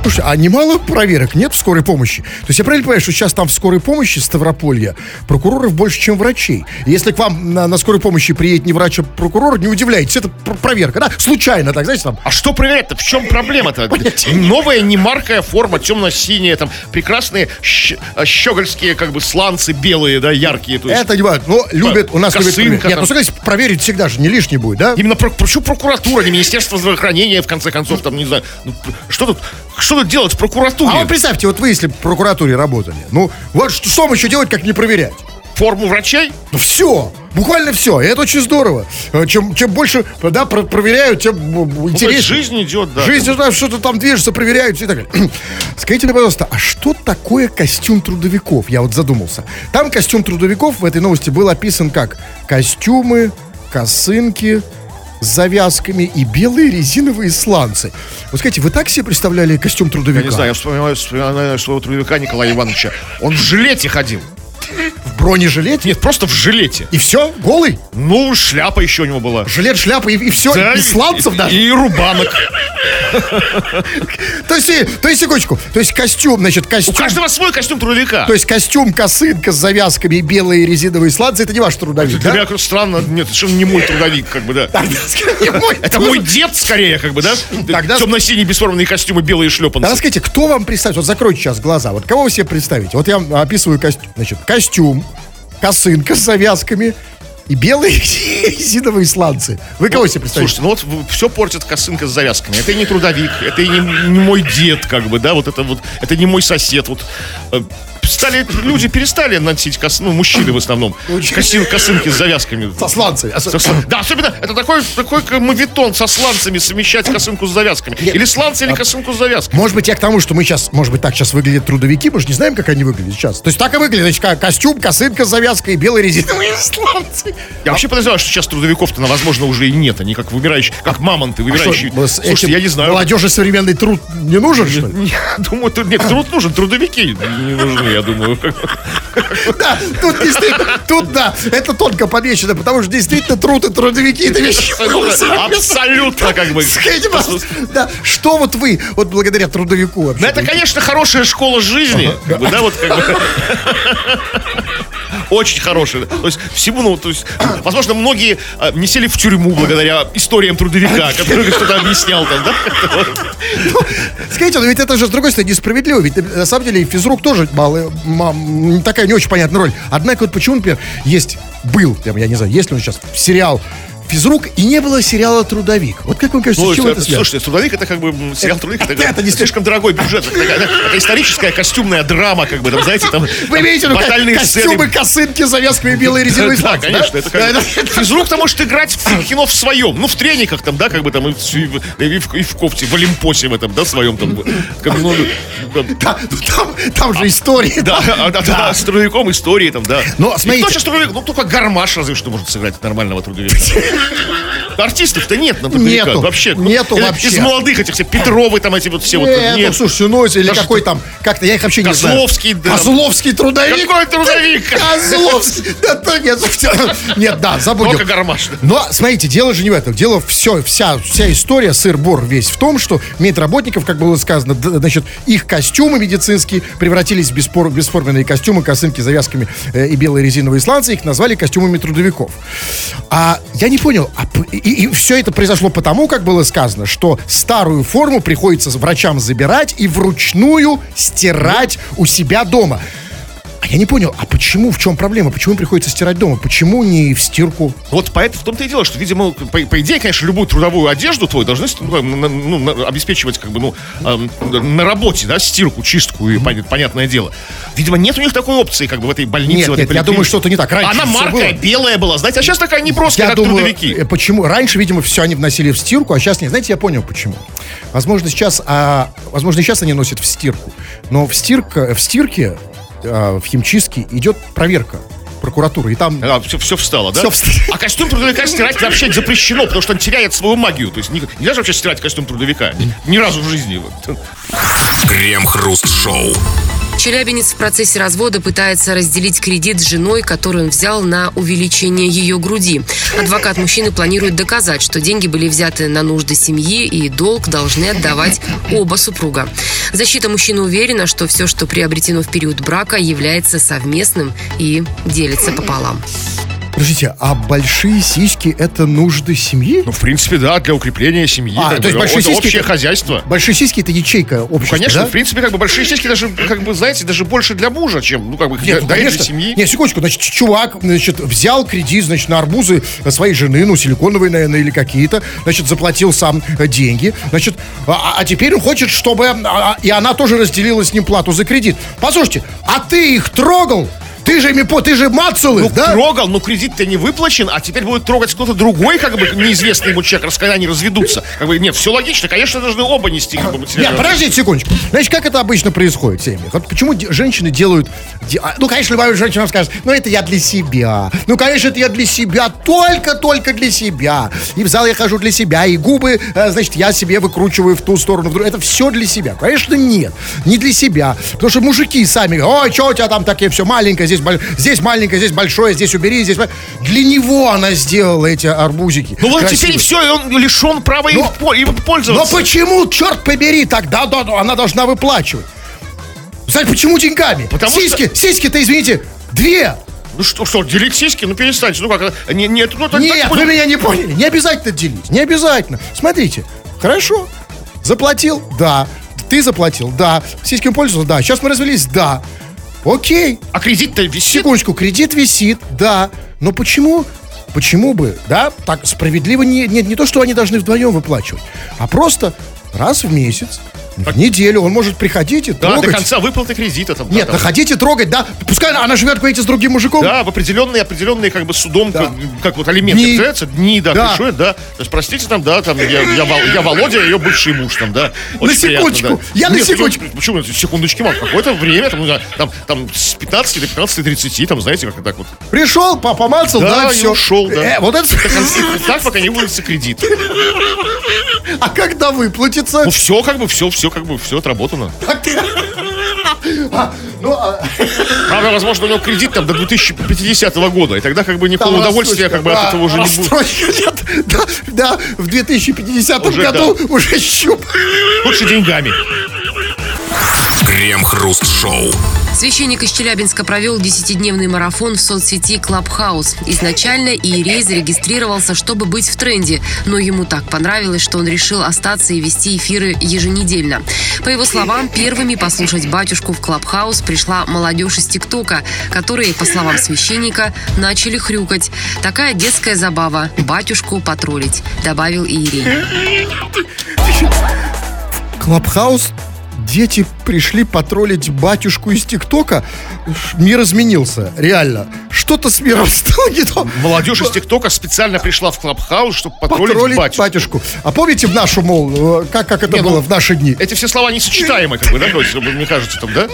[SPEAKER 2] Слушай, а немало проверок нет в скорой помощи? То есть я правильно понимаю, что сейчас там в скорой помощи Ставрополья прокуроров больше, чем врачей? Если к вам на, на скорой помощи приедет не врач, а прокурор, не удивляйтесь, это пр- проверка, да? Случайно, так, знаете, там,
[SPEAKER 1] А что проверять-то? В чем проблема-то? Новая немаркая форма, темно-синяя, там прекрасные щ- а, щегольские как бы сланцы белые, да, яркие. То есть.
[SPEAKER 2] это не важно. Ну, любят, у нас любят проверить. Нет, ну, согласись, проверить всегда же не лишний будет, да?
[SPEAKER 1] Именно про, почему прокуратура, не Министерство здравоохранения, в конце концов, там, не знаю, ну, что тут, что тут делать в прокуратуре?
[SPEAKER 2] А вот представьте, вот вы, если в прокуратуре работали, ну, вот что, что еще делать, как не проверять?
[SPEAKER 1] Форму врачей?
[SPEAKER 2] Ну, все, буквально все, и это очень здорово. Э, Чем, чем больше, да, про- проверяют, тем м,
[SPEAKER 1] Ну,
[SPEAKER 2] интереснее.
[SPEAKER 1] жизнь идет, да.
[SPEAKER 2] Жизнь, да, что-то там движется, проверяют и так далее. Скажите мне, пожалуйста, а что такое костюм трудовиков? Я вот задумался. Там костюм трудовиков в этой новости был описан как костюмы, косынки с завязками и белые резиновые сланцы. Вот скажите, вы так себе представляли костюм трудовика?
[SPEAKER 1] Я не знаю, я вспоминаю, вспоминаю своего трудовика Николая Ивановича. Он в жилете ходил.
[SPEAKER 2] Бронежилете?
[SPEAKER 1] Нет, просто в жилете.
[SPEAKER 2] И все? Голый?
[SPEAKER 1] Ну, шляпа еще у него была.
[SPEAKER 2] Жилет, шляпа и, все?
[SPEAKER 1] Да,
[SPEAKER 2] и сланцев
[SPEAKER 1] и,
[SPEAKER 2] даже?
[SPEAKER 1] И рубанок.
[SPEAKER 2] То есть, и- то есть, секундочку, то есть костюм, значит,
[SPEAKER 1] У
[SPEAKER 2] костюм...
[SPEAKER 1] каждого свой костюм трудовика.
[SPEAKER 2] То есть костюм, косынка с завязками и белые резиновые сланцы, это не ваш трудовик,
[SPEAKER 1] Для
[SPEAKER 2] да?
[SPEAKER 1] меня как странно, нет, это не мой трудовик, как бы, да. Это мой дед, скорее, как бы, да?
[SPEAKER 2] Тогда-
[SPEAKER 1] Темно-синие бесформенные костюмы, белые шлепанцы.
[SPEAKER 2] расскажите, кто вам представит? Вот закройте сейчас глаза. Вот кого вы себе представите? Вот я описываю костюм. Значит, костюм, косынка с завязками и белые резиновые сланцы. Вы кого себе представите?
[SPEAKER 1] Слушайте, ну вот все портит косынка с завязками. Это и не трудовик, это и не, не мой дед, как бы, да, вот это вот, это не мой сосед. Вот э, стали, люди перестали носить кос, ну, мужчины в основном, коси- косынки с завязками.
[SPEAKER 2] Со сланцами. А со-
[SPEAKER 1] Да, особенно, это такой, такой мавитон со сланцами совмещать косынку с завязками. Или сланцы, или косынку с завязками.
[SPEAKER 2] Может быть, я к тому, что мы сейчас, может быть, так сейчас выглядят трудовики, мы же не знаем, как они выглядят сейчас. То есть так и выглядит, значит, ко- костюм, косынка с завязкой белые резиновые сланцы.
[SPEAKER 1] Я вообще подозреваю, что сейчас трудовиков-то, возможно, уже и нет. Они как вымирающие, как мамонты,
[SPEAKER 2] А что,
[SPEAKER 1] вымирающие.
[SPEAKER 2] с
[SPEAKER 1] Слушайте, я не знаю.
[SPEAKER 2] Молодежи современный труд не нужен, что ли?
[SPEAKER 1] Я думаю, нет, труд нужен, трудовики не нужны, я думаю.
[SPEAKER 2] Да, тут действительно, тут да, это тонко помечено, потому что действительно труд и трудовики это вещи.
[SPEAKER 1] Абсолютно, как бы.
[SPEAKER 2] Да, что вот вы, вот благодаря трудовику вообще?
[SPEAKER 1] Ну, это, конечно, хорошая школа жизни. Да, вот как бы. Очень хорошая. То есть всему, ну, то есть, возможно, многие а, не сели в тюрьму благодаря историям трудовика, который что-то объяснял там, да?
[SPEAKER 2] Скажите, но ведь это же, с другой стороны, несправедливо. Ведь, на самом деле, физрук тоже малый, мам, такая не очень понятная роль. Однако, вот почему, например, есть, был, я не знаю, есть ли он сейчас, сериал физрук, и не было сериала «Трудовик». Вот как вам кажется,
[SPEAKER 1] Ну,
[SPEAKER 2] с чего это,
[SPEAKER 1] это-
[SPEAKER 2] связано?
[SPEAKER 1] слушайте, трудовик это как бы сериал трудовик, это,
[SPEAKER 2] это не
[SPEAKER 1] слишком дорогой бюджет. Это, такая, это историческая костюмная драма, как бы, там, знаете, там
[SPEAKER 2] Вы имеете в виду костюмы, косынки, завязками, белые резиновые
[SPEAKER 1] Да, конечно, это
[SPEAKER 2] это-
[SPEAKER 1] Физрук-то может играть в кино в своем, ну, в трениках там, да, как бы там, и в, и и и кофте, в Олимпосе в этом, да, своем там. ну, там,
[SPEAKER 2] ну, же история.
[SPEAKER 1] Да, а, да, да, с трудовиком истории там, да.
[SPEAKER 2] Но,
[SPEAKER 1] И
[SPEAKER 2] смотрите-
[SPEAKER 1] сейчас трудовик? Ну, только гармаш разве что может сыграть нормального трудовика. Артистов-то нет на.
[SPEAKER 2] Нету,
[SPEAKER 1] Вообще. Ну,
[SPEAKER 2] нету
[SPEAKER 1] или
[SPEAKER 2] вообще.
[SPEAKER 1] Из молодых этих все Петровы там эти вот все вот.
[SPEAKER 2] Нет,
[SPEAKER 1] Нет.
[SPEAKER 2] ну, слушайте, ну, или
[SPEAKER 1] Да
[SPEAKER 2] какой там, как-то, я их вообще не знаю.
[SPEAKER 1] Козловский, да.
[SPEAKER 2] Козловский трудовик.
[SPEAKER 1] Какой трудовик?
[SPEAKER 2] Козловский. Нет, нет, да, забудем.
[SPEAKER 1] Только гармаш.
[SPEAKER 2] Но, смотрите, дело же не в этом. Дело все, вся, вся история, сыр-бор весь в том, что медработников, как было сказано, значит, их костюмы медицинские превратились в беспор- бесформенные костюмы, косынки завязками э, и белые резиновые сланцы, их назвали костюмами трудовиков. А я не понял, а п- и, все это произошло потому, как было сказано, что старую форму приходится врачам забирать и вручную стирать у себя дома. А я не понял, а почему, в чем проблема? Почему приходится стирать дома? Почему не в стирку?
[SPEAKER 1] Вот поэтому в том-то и дело, что, видимо, по, по идее, конечно, любую трудовую одежду твою должны ну, ну, обеспечивать, как бы, ну, эм, на работе, да, стирку, чистку и пон- понятное дело. Видимо, нет у них такой опции, как бы в этой больнице.
[SPEAKER 2] Нет,
[SPEAKER 1] в этой
[SPEAKER 2] нет, я думаю, что-то не так. Раньше
[SPEAKER 1] Она маркая,
[SPEAKER 2] было.
[SPEAKER 1] белая была, знаете, а сейчас такая неброская,
[SPEAKER 2] Я
[SPEAKER 1] как
[SPEAKER 2] думаю,
[SPEAKER 1] трудовики.
[SPEAKER 2] э, почему? Раньше, видимо, все они вносили в стирку, а сейчас нет. Знаете, я понял, почему. Возможно, сейчас, а, возможно, сейчас они носят в стирку. Но в, стирка, в стирке, а, в химчистке идет проверка прокуратуры. И там
[SPEAKER 1] А, все, все встало, да?
[SPEAKER 2] Всё встало.
[SPEAKER 1] А костюм трудовика стирать вообще запрещено, потому что он теряет свою магию. То есть не- нельзя же вообще стирать костюм трудовика. Ни, разу в жизни. Вот.
[SPEAKER 3] Крем-хруст-шоу.
[SPEAKER 4] Челябинец в процессе развода пытается разделить кредит с женой, который он взял на увеличение ее груди. Адвокат мужчины планирует доказать, что деньги были взяты на нужды семьи и долг должны отдавать оба супруга. Защита мужчины уверена, что все, что приобретено в период брака, является совместным и делится пополам.
[SPEAKER 2] Подождите, а большие сиськи это нужды семьи?
[SPEAKER 1] Ну, в принципе, да, для укрепления семьи.
[SPEAKER 2] А, то есть
[SPEAKER 1] бы,
[SPEAKER 2] большие
[SPEAKER 1] это
[SPEAKER 2] сиськи
[SPEAKER 1] общее
[SPEAKER 2] это-
[SPEAKER 1] хозяйство.
[SPEAKER 2] Большие сиськи это ячейка
[SPEAKER 1] Ну,
[SPEAKER 2] общества,
[SPEAKER 1] конечно,
[SPEAKER 2] да?
[SPEAKER 1] в принципе, как бы большие сиськи даже, как бы, знаете, даже больше для мужа, чем, ну, как бы,
[SPEAKER 2] Нет,
[SPEAKER 1] для,
[SPEAKER 2] ну,
[SPEAKER 1] для
[SPEAKER 2] конечно.
[SPEAKER 1] семьи.
[SPEAKER 2] Нет, секундочку, значит, чувак, значит, взял кредит, значит, на арбузы своей жены, ну, силиконовые, наверное, или какие-то, значит, заплатил сам э, деньги, значит, а, а теперь он хочет, чтобы а, а, и она тоже разделила с ним плату за кредит. Послушайте, а ты их трогал? Ты же ими по, ты же мацал их,
[SPEAKER 1] Ну,
[SPEAKER 2] да?
[SPEAKER 1] трогал, но кредит-то не выплачен, а теперь будет трогать кто-то другой, как бы, неизвестный ему человек, раз когда они разведутся. Как бы, нет, все логично, конечно, должны оба нести, как бы,
[SPEAKER 2] Нет,
[SPEAKER 1] материальную
[SPEAKER 2] подождите секундочку. Значит, как это обычно происходит в семьях? Вот почему женщины делают... де- а, Ну, конечно, любая женщина скажет, ну, это я для себя. Ну, конечно, это я для себя, только-только для себя. И в зал я хожу для себя, и губы, э, значит, я себе выкручиваю в ту сторону. в другую. Это все для себя. Конечно, нет. Не для себя. Потому что мужики сами говорят, ой, что у тебя там такие все маленькое, здесь, здесь маленькое, здесь большое, здесь убери, здесь... ма-». Для него она сделала эти арбузики.
[SPEAKER 1] Ну вот теперь все, и он лишен права им,
[SPEAKER 2] Но-
[SPEAKER 1] им
[SPEAKER 2] Но
[SPEAKER 1] пользоваться.
[SPEAKER 2] почему, черт побери, тогда да, да, она должна выплачивать? Знаете, почему деньгами?
[SPEAKER 1] Потому
[SPEAKER 2] сиськи, сиськи-то, извините, две.
[SPEAKER 1] Ну что, что, делить сиськи? Ну перестаньте. Ну как, не, нет, ну так,
[SPEAKER 2] Нет,
[SPEAKER 1] так
[SPEAKER 2] вы меня не поняли. Не обязательно делить, не обязательно. Смотрите, хорошо. Заплатил? Да. Ты заплатил? Да. Сиськами пользовался? Да. Сейчас мы развелись? Да. Окей.
[SPEAKER 1] А кредит-то висит.
[SPEAKER 2] Секундочку, кредит висит, да. Но почему, почему бы, да, так справедливо не, не, не то, что они должны вдвоем выплачивать, а просто раз в месяц, в неделю он может приходить и
[SPEAKER 1] Да,
[SPEAKER 2] трогать.
[SPEAKER 1] до конца выплаты кредита там. да,
[SPEAKER 2] Нет,
[SPEAKER 1] там.
[SPEAKER 2] находите, трогать, да. Пускай она, живет, говорите, с другим мужиком.
[SPEAKER 1] Да, в определенные, определенные, как бы, судом,
[SPEAKER 2] Да.
[SPEAKER 1] как, как вот алименты
[SPEAKER 2] Дни.
[SPEAKER 1] дни, да,
[SPEAKER 2] Да.
[SPEAKER 1] пришло, да. То есть, простите, там, да, там, я, я, Вол- я Володя, ее бывший муж, там, да. Очень
[SPEAKER 2] секундочку,
[SPEAKER 1] приятно, да.
[SPEAKER 2] я на
[SPEAKER 1] Нет,
[SPEAKER 2] секундочку.
[SPEAKER 1] Почему, почему, секундочки, мам, какое-то время, там, ну, да, там, там, с 15 до 15-30, там, знаете, как так вот.
[SPEAKER 2] Пришел, по- помацал, да,
[SPEAKER 1] Да,
[SPEAKER 2] все.
[SPEAKER 1] ушел, да.
[SPEAKER 2] вот это...
[SPEAKER 1] Так, пока не выльется кредит.
[SPEAKER 2] А когда выплатится?
[SPEAKER 1] Ну, все, как бы, все, все, как бы, все отработано.
[SPEAKER 2] А, Ну, а,
[SPEAKER 1] Правда, возможно, у него кредит там до 2050 года, и тогда, как бы, никакого удовольствия, как бы, от этого уже не будет.
[SPEAKER 2] нет. Да, да, в 2050
[SPEAKER 1] Уже
[SPEAKER 2] году уже щуп.
[SPEAKER 1] Лучше деньгами.
[SPEAKER 3] Крем-хруст-шоу.
[SPEAKER 4] Священник из Челябинска провел 10-дневный марафон в соцсети Clubhouse. Изначально Иерей зарегистрировался, чтобы быть в тренде, но ему так понравилось, что он решил остаться и вести эфиры еженедельно. По его словам, первыми послушать батюшку в Clubhouse пришла молодежь из ТикТока, которые, по словам священника, начали хрюкать. Такая детская забава – батюшку потроллить, добавил Иерей.
[SPEAKER 2] Клабхаус дети пришли потроллить батюшку из ТикТока. Мир изменился, реально. Что-то с миром стало не то.
[SPEAKER 1] Молодежь из ТикТока специально пришла в Клабхаус, чтобы потроллить,
[SPEAKER 2] Потроллить
[SPEAKER 1] батюшку.
[SPEAKER 2] батюшку. А помните в нашу, мол, э, как, как это
[SPEAKER 1] Не, ну,
[SPEAKER 2] было в наши дни?
[SPEAKER 1] Эти все слова несочетаемы, как бы, да, мне кажется, там, да?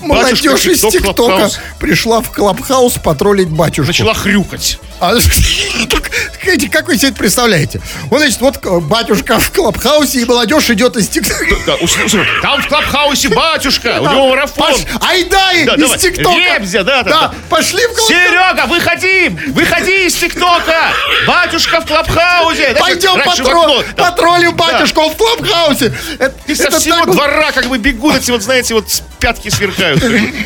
[SPEAKER 2] Молодежь из ТикТока пришла в Клабхаус потроллить батюшку.
[SPEAKER 1] Начала хрюкать.
[SPEAKER 2] А, как, вы себе это представляете? Вот, значит, вот батюшка в Клабхаусе, и молодежь идет из ТикТока.
[SPEAKER 1] Да, там в Клабхаусе батюшка, у него марафон.
[SPEAKER 2] Айдай
[SPEAKER 1] Да,
[SPEAKER 2] из. ТикТока.
[SPEAKER 1] Да, да, да.
[SPEAKER 2] пошли в Клабхаус.
[SPEAKER 1] Серега, выходи! Выходи из ТикТока! Батюшка в Клабхаусе!
[SPEAKER 2] Пойдем
[SPEAKER 1] раньше в
[SPEAKER 2] патро-
[SPEAKER 1] окно, да.
[SPEAKER 2] патролим
[SPEAKER 1] Да.
[SPEAKER 2] батюшку он в Клабхаусе.
[SPEAKER 1] И со всего двора как бы бегут эти вот, знаете, вот пятки сверкают.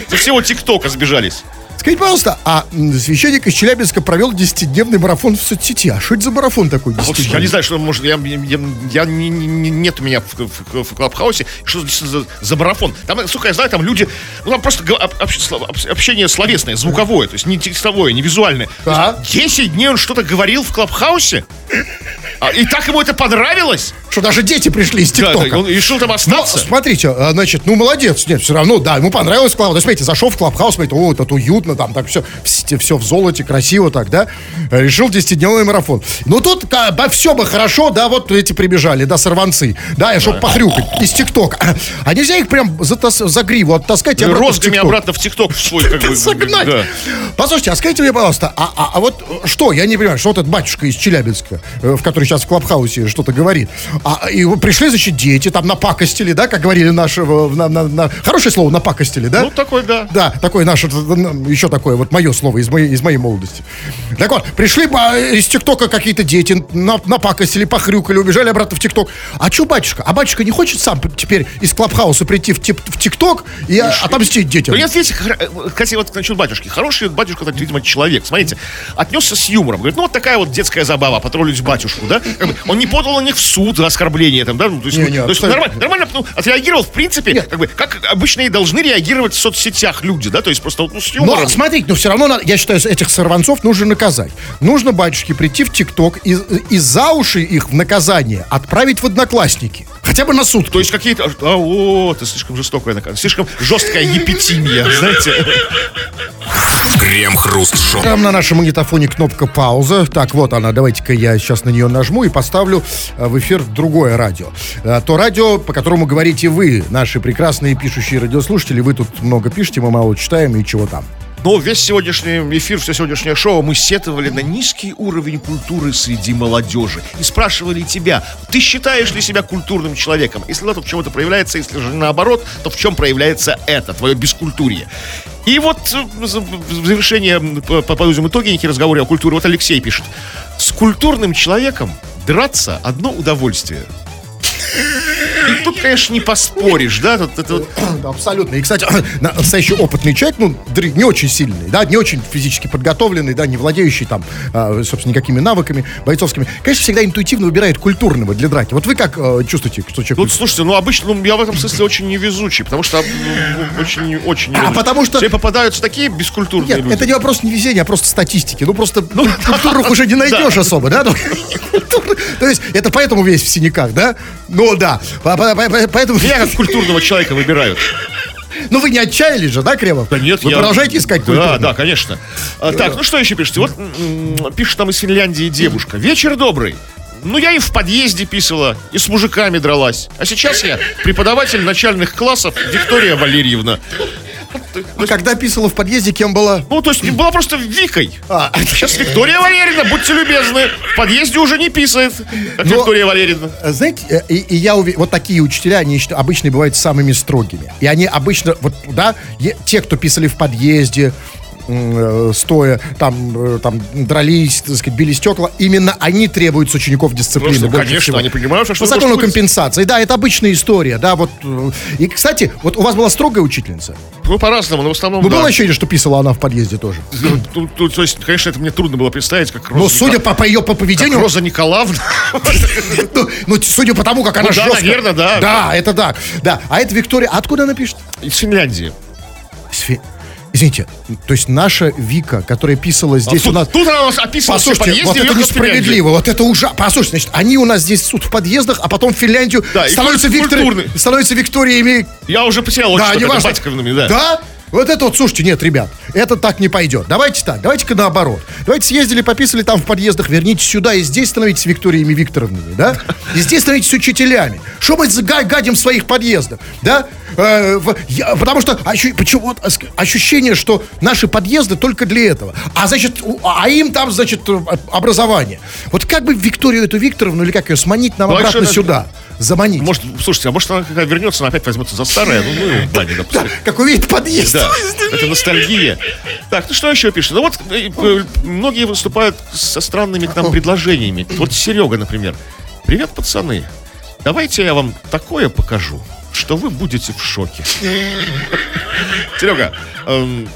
[SPEAKER 1] Со всего ТикТока сбежались.
[SPEAKER 2] Скажите, пожалуйста, а священник из Челябинска провел 10-дневный марафон в соцсети. А что это за марафон такой
[SPEAKER 1] Вот
[SPEAKER 2] 10
[SPEAKER 1] я не знаю, что может, я, я, я не- не- не- нет у меня в, в- в Клабхаусе, что за, за- за марафон. Там, сука, я знаю, там люди, ну там просто об- об- общение словесное, звуковое, то есть не текстовое, не визуальное. Есть 10 дней он что-то говорил в Клабхаусе, А, и так ему это понравилось,
[SPEAKER 2] Что даже дети пришли из
[SPEAKER 1] да,
[SPEAKER 2] ТикТока.
[SPEAKER 1] да, он решил там
[SPEAKER 2] Но,
[SPEAKER 1] остаться.
[SPEAKER 2] смотрите, а, значит, ну, молодец. Нет, все равно, да, ему понравилось Клабхаус. Смотрите, зашел в Клабхаус, смотрите, о, тут уютно, там так все, все в золоте, красиво так, да. Решил 10-дневной марафон. Ну, тут все бы хорошо, да, вот эти прибежали, да, сорванцы, да, чтобы похрюкать из ТикТока. А нельзя их прям за, за гриву оттаскать и обратно
[SPEAKER 1] Розгами обратно в ТикТок в свой, как бы.
[SPEAKER 2] Согнать.
[SPEAKER 1] да.
[SPEAKER 2] Послушайте, а скажите мне, пожалуйста, а, а- а вот что, я не понимаю, что вот этот батюшка из Челябинска, э, в который сейчас в Клабхаусе что-то говорит, а и пришли, значит, дети, там напакостили, да, как говорили наши, э, на- на- на- хорошее слово, напакостили, да?
[SPEAKER 1] Ну, такой, да.
[SPEAKER 2] Да, такое наше, еще такое, вот мое слово из моей, из моей молодости. Так вот, пришли а, из ТикТока какие-то дети, на- напакостили, похрюкали, убежали обратно в ТикТок. А что батюшка? А батюшка не хочет сам теперь из Клабхауса прийти в, тип- в ТикТок и отомстить детям?
[SPEAKER 1] Ну, видите, хор- э, кстати, вот насчет батюшки. Хороший батюшка, так, видимо, человек. Смотрите, отнесся с юмором. Говорит, ну, вот такая вот детская забава, потроллить батюшку, да? Бы он не подал на них в суд за оскорбление, там, да? Ну, то есть,
[SPEAKER 2] Не, не,
[SPEAKER 1] то есть нормально, нормально ну, отреагировал, в принципе, как бы, как обычно и должны реагировать в соцсетях люди, да? То есть просто вот, ну, с юмором.
[SPEAKER 2] Но смотрите, но все равно, надо- я считаю, этих сорванцов нужно наказать. Нужно, батюшки, прийти в ТикТок и, и за уши их в наказание отправить в одноклассники. Хотя бы на суд.
[SPEAKER 1] То есть какие-то... А, о, это слишком жестокая наказание. Слишком жесткая епитимия, знаете?
[SPEAKER 3] Крем-хруст-шоу.
[SPEAKER 2] Там на нашем магнитофоне кнопка пауза. Так, вот она. Давайте-ка я сейчас на нее нажму и поставлю э, в эфир другое радио. Э, То радио, по которому говорите вы, наши прекрасные пишущие радиослушатели. Вы тут много пишете, мы мало читаем и чего там.
[SPEAKER 1] Но весь сегодняшний эфир, все сегодняшнее шоу мы сетовали на низкий уровень культуры среди молодежи. И спрашивали тебя, ты считаешь ли себя культурным человеком? Если да, то в чем это проявляется, если же наоборот, то в чем проявляется это, твое бескультурье? И вот э, в завершение, по- по- подводим итоги разговора о культуре. Вот Алексей пишет. С культурным человеком драться одно удовольствие. И тут, конечно, не поспоришь, да? Тут, это вот
[SPEAKER 2] абсолютно. И, кстати, на- настоящий опытный человек, ну, не очень сильный, да, не очень физически подготовленный, да, не владеющий там, а, собственно, никакими навыками бойцовскими, конечно, всегда интуитивно выбирает культурного для драки. Вот вы как э, чувствуете, что человек...
[SPEAKER 1] Ну, слушайте, ну, обычно, ну, я в этом смысле очень невезучий, потому что ну, очень, очень невезучий.
[SPEAKER 2] А, потому что-
[SPEAKER 1] Все попадаются такие бескультурные
[SPEAKER 2] Нет,
[SPEAKER 1] люди.
[SPEAKER 2] это не вопрос невезения, а просто статистики. Ну, просто культурных уже не найдешь особо, да? Ну, То есть, это поэтому весь в синяках, да? Ну, да. По- по- по- Поэтому...
[SPEAKER 1] Меня как культурного человека выбирают.
[SPEAKER 2] Ну, вы не отчаялись же, да, Кремов?
[SPEAKER 1] Да нет,
[SPEAKER 2] Вы
[SPEAKER 1] я-
[SPEAKER 2] продолжаете искать
[SPEAKER 1] Да,
[SPEAKER 2] культурного?
[SPEAKER 1] да, конечно. А, так, ну что еще пишете? Вот пишет там из Финляндии девушка. Вечер добрый. Ну, я и в подъезде писала, и с мужиками дралась. А сейчас я преподаватель начальных классов Виктория Валерьевна.
[SPEAKER 2] А когда писала в подъезде, кем была?
[SPEAKER 1] Ну, то есть была просто Викой.
[SPEAKER 2] А,
[SPEAKER 1] Сейчас Виктория Валерьевна, будьте любезны. В подъезде уже не писает, как
[SPEAKER 2] Но-
[SPEAKER 1] Виктория Валерьевна.
[SPEAKER 2] Знаете, э, и, и я уверен, вот такие учителя, они обычно бывают самыми строгими. И они обычно, вот, да, те, кто писали в подъезде, э, стоя, там, э, там дрались, так сказать, били стекла, именно они требуют с учеников дисциплины.
[SPEAKER 1] Просто,
[SPEAKER 2] больше
[SPEAKER 1] конечно,
[SPEAKER 2] всего.
[SPEAKER 1] они понимают, что
[SPEAKER 2] По закону
[SPEAKER 1] быть.
[SPEAKER 2] компенсации, да, это обычная история, да, вот. э, И, кстати, вот у вас была строгая учительница?
[SPEAKER 1] Ну, по-разному, но в основном,
[SPEAKER 2] Ну,
[SPEAKER 1] да.
[SPEAKER 2] было ощущение, что писала она в подъезде тоже?
[SPEAKER 1] Ну, ну, то есть, конечно, это мне трудно было представить, как Роза,
[SPEAKER 2] Но судя по, по ее по поведению,
[SPEAKER 1] как Роза Николаевна.
[SPEAKER 2] ну, ну, судя по тому, как она
[SPEAKER 1] Ну да,
[SPEAKER 2] жестко...
[SPEAKER 1] наверное, да.
[SPEAKER 2] Да, это так. Да. А это Виктория. Откуда она пишет?
[SPEAKER 1] Из Финляндии.
[SPEAKER 2] Извините, то есть наша Вика, которая писала здесь
[SPEAKER 1] А тут,
[SPEAKER 2] у нас...
[SPEAKER 1] тут она у нас описывала
[SPEAKER 2] Послушайте,
[SPEAKER 1] подъезды,
[SPEAKER 2] вот это несправедливо, вот это ужасно. Послушайте, значит, они у нас здесь суд в подъездах, а потом в Финляндию
[SPEAKER 1] Да,
[SPEAKER 2] становятся,
[SPEAKER 1] культурный.
[SPEAKER 2] становятся Викториями.
[SPEAKER 1] Я уже потерял
[SPEAKER 2] Да,
[SPEAKER 1] отчет
[SPEAKER 2] не
[SPEAKER 1] это
[SPEAKER 2] важно.
[SPEAKER 1] Батьковнами, да.
[SPEAKER 2] Да? Вот это вот, слушайте, нет, ребят, это так не пойдет. Давайте так, давайте-ка наоборот. Давайте съездили, пописали там в подъездах, вернитесь сюда и здесь становитесь Викториями Викторовнами, да? И здесь становитесь учителями. Что мы га- гадим в своих подъездах, да? Э, в- я- потому что ощу- почему, вот, э, ощущение, что наши подъезды только для этого. А значит, у- а им там, значит, э, образование. Вот как бы Викторию эту Викторовну, или как ее, сманить нам
[SPEAKER 1] Ну, а
[SPEAKER 2] обратно сюда? Заманить.
[SPEAKER 1] Может, слушайте, а может она когда вернется, она опять возьмется за старое? Ну, ну, его в бане, допустим.
[SPEAKER 2] Как увидит подъезд.
[SPEAKER 1] Да, это ностальгия. Так, ну что еще пишет? Ну вот э, э, многие выступают со странными к нам предложениями. Вот Серега, например. Привет, пацаны. Давайте я вам такое покажу, что вы будете в шоке. Серега, эм,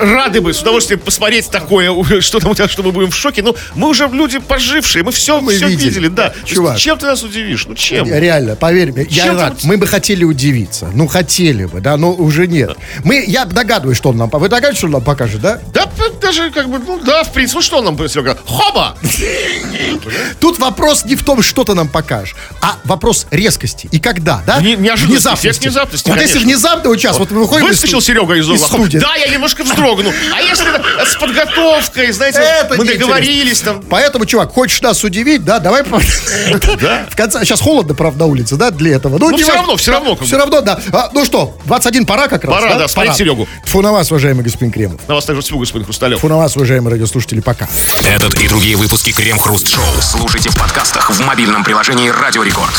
[SPEAKER 1] рады бы с удовольствием посмотреть такое, что там у тебя, что мы будем в шоке. Но мы уже люди пожившие, мы все,
[SPEAKER 2] Мы
[SPEAKER 1] все
[SPEAKER 2] видели.
[SPEAKER 1] видели, да. То есть
[SPEAKER 2] Чувак.
[SPEAKER 1] чем ты нас удивишь? Ну чем?
[SPEAKER 2] Реально, поверь мне, я
[SPEAKER 1] Чем ты
[SPEAKER 2] рад.
[SPEAKER 1] вот-
[SPEAKER 2] Мы бы хотели удивиться. Ну, хотели бы, да, но уже нет. Мы, я догадываюсь, что он нам... Вы догадываетесь, что он нам покажет, да?
[SPEAKER 1] Да, даже как бы, ну да, в принципе, ну что он нам, Серега? Хоба!
[SPEAKER 2] Тут вопрос не в том, что ты нам покажешь, а вопрос резкости. И когда, да?
[SPEAKER 1] Не- неожиданности, эффект внезапности,
[SPEAKER 2] Вот если внезапно вот сейчас, вот мы выходим из
[SPEAKER 1] Выскочил
[SPEAKER 2] сту-
[SPEAKER 1] Серега из
[SPEAKER 2] из
[SPEAKER 1] угла. Да, я немножко вздрогну. А если с подготовкой, знаете,
[SPEAKER 2] Это
[SPEAKER 1] мы договорились там.
[SPEAKER 2] Поэтому, чувак, хочешь нас удивить, да, давай... по- В конце... Сейчас холодно, правда, на улице, да, для этого.
[SPEAKER 1] Ну, всё
[SPEAKER 2] важно.
[SPEAKER 1] равно, всё равно.
[SPEAKER 2] Все равно, да. А, ну что, 21 пора как раз,
[SPEAKER 1] Пора, да, смотреть Серегу.
[SPEAKER 2] Фу на вас, уважаемый господин Кремов.
[SPEAKER 1] На вас также всего, господин Хрусталев.
[SPEAKER 2] Фу на вас, уважаемые радиослушатели, пока.
[SPEAKER 3] Этот и другие выпуски Крем Хруст Шоу слушайте в подкастах в мобильном приложении Радио Рекорд.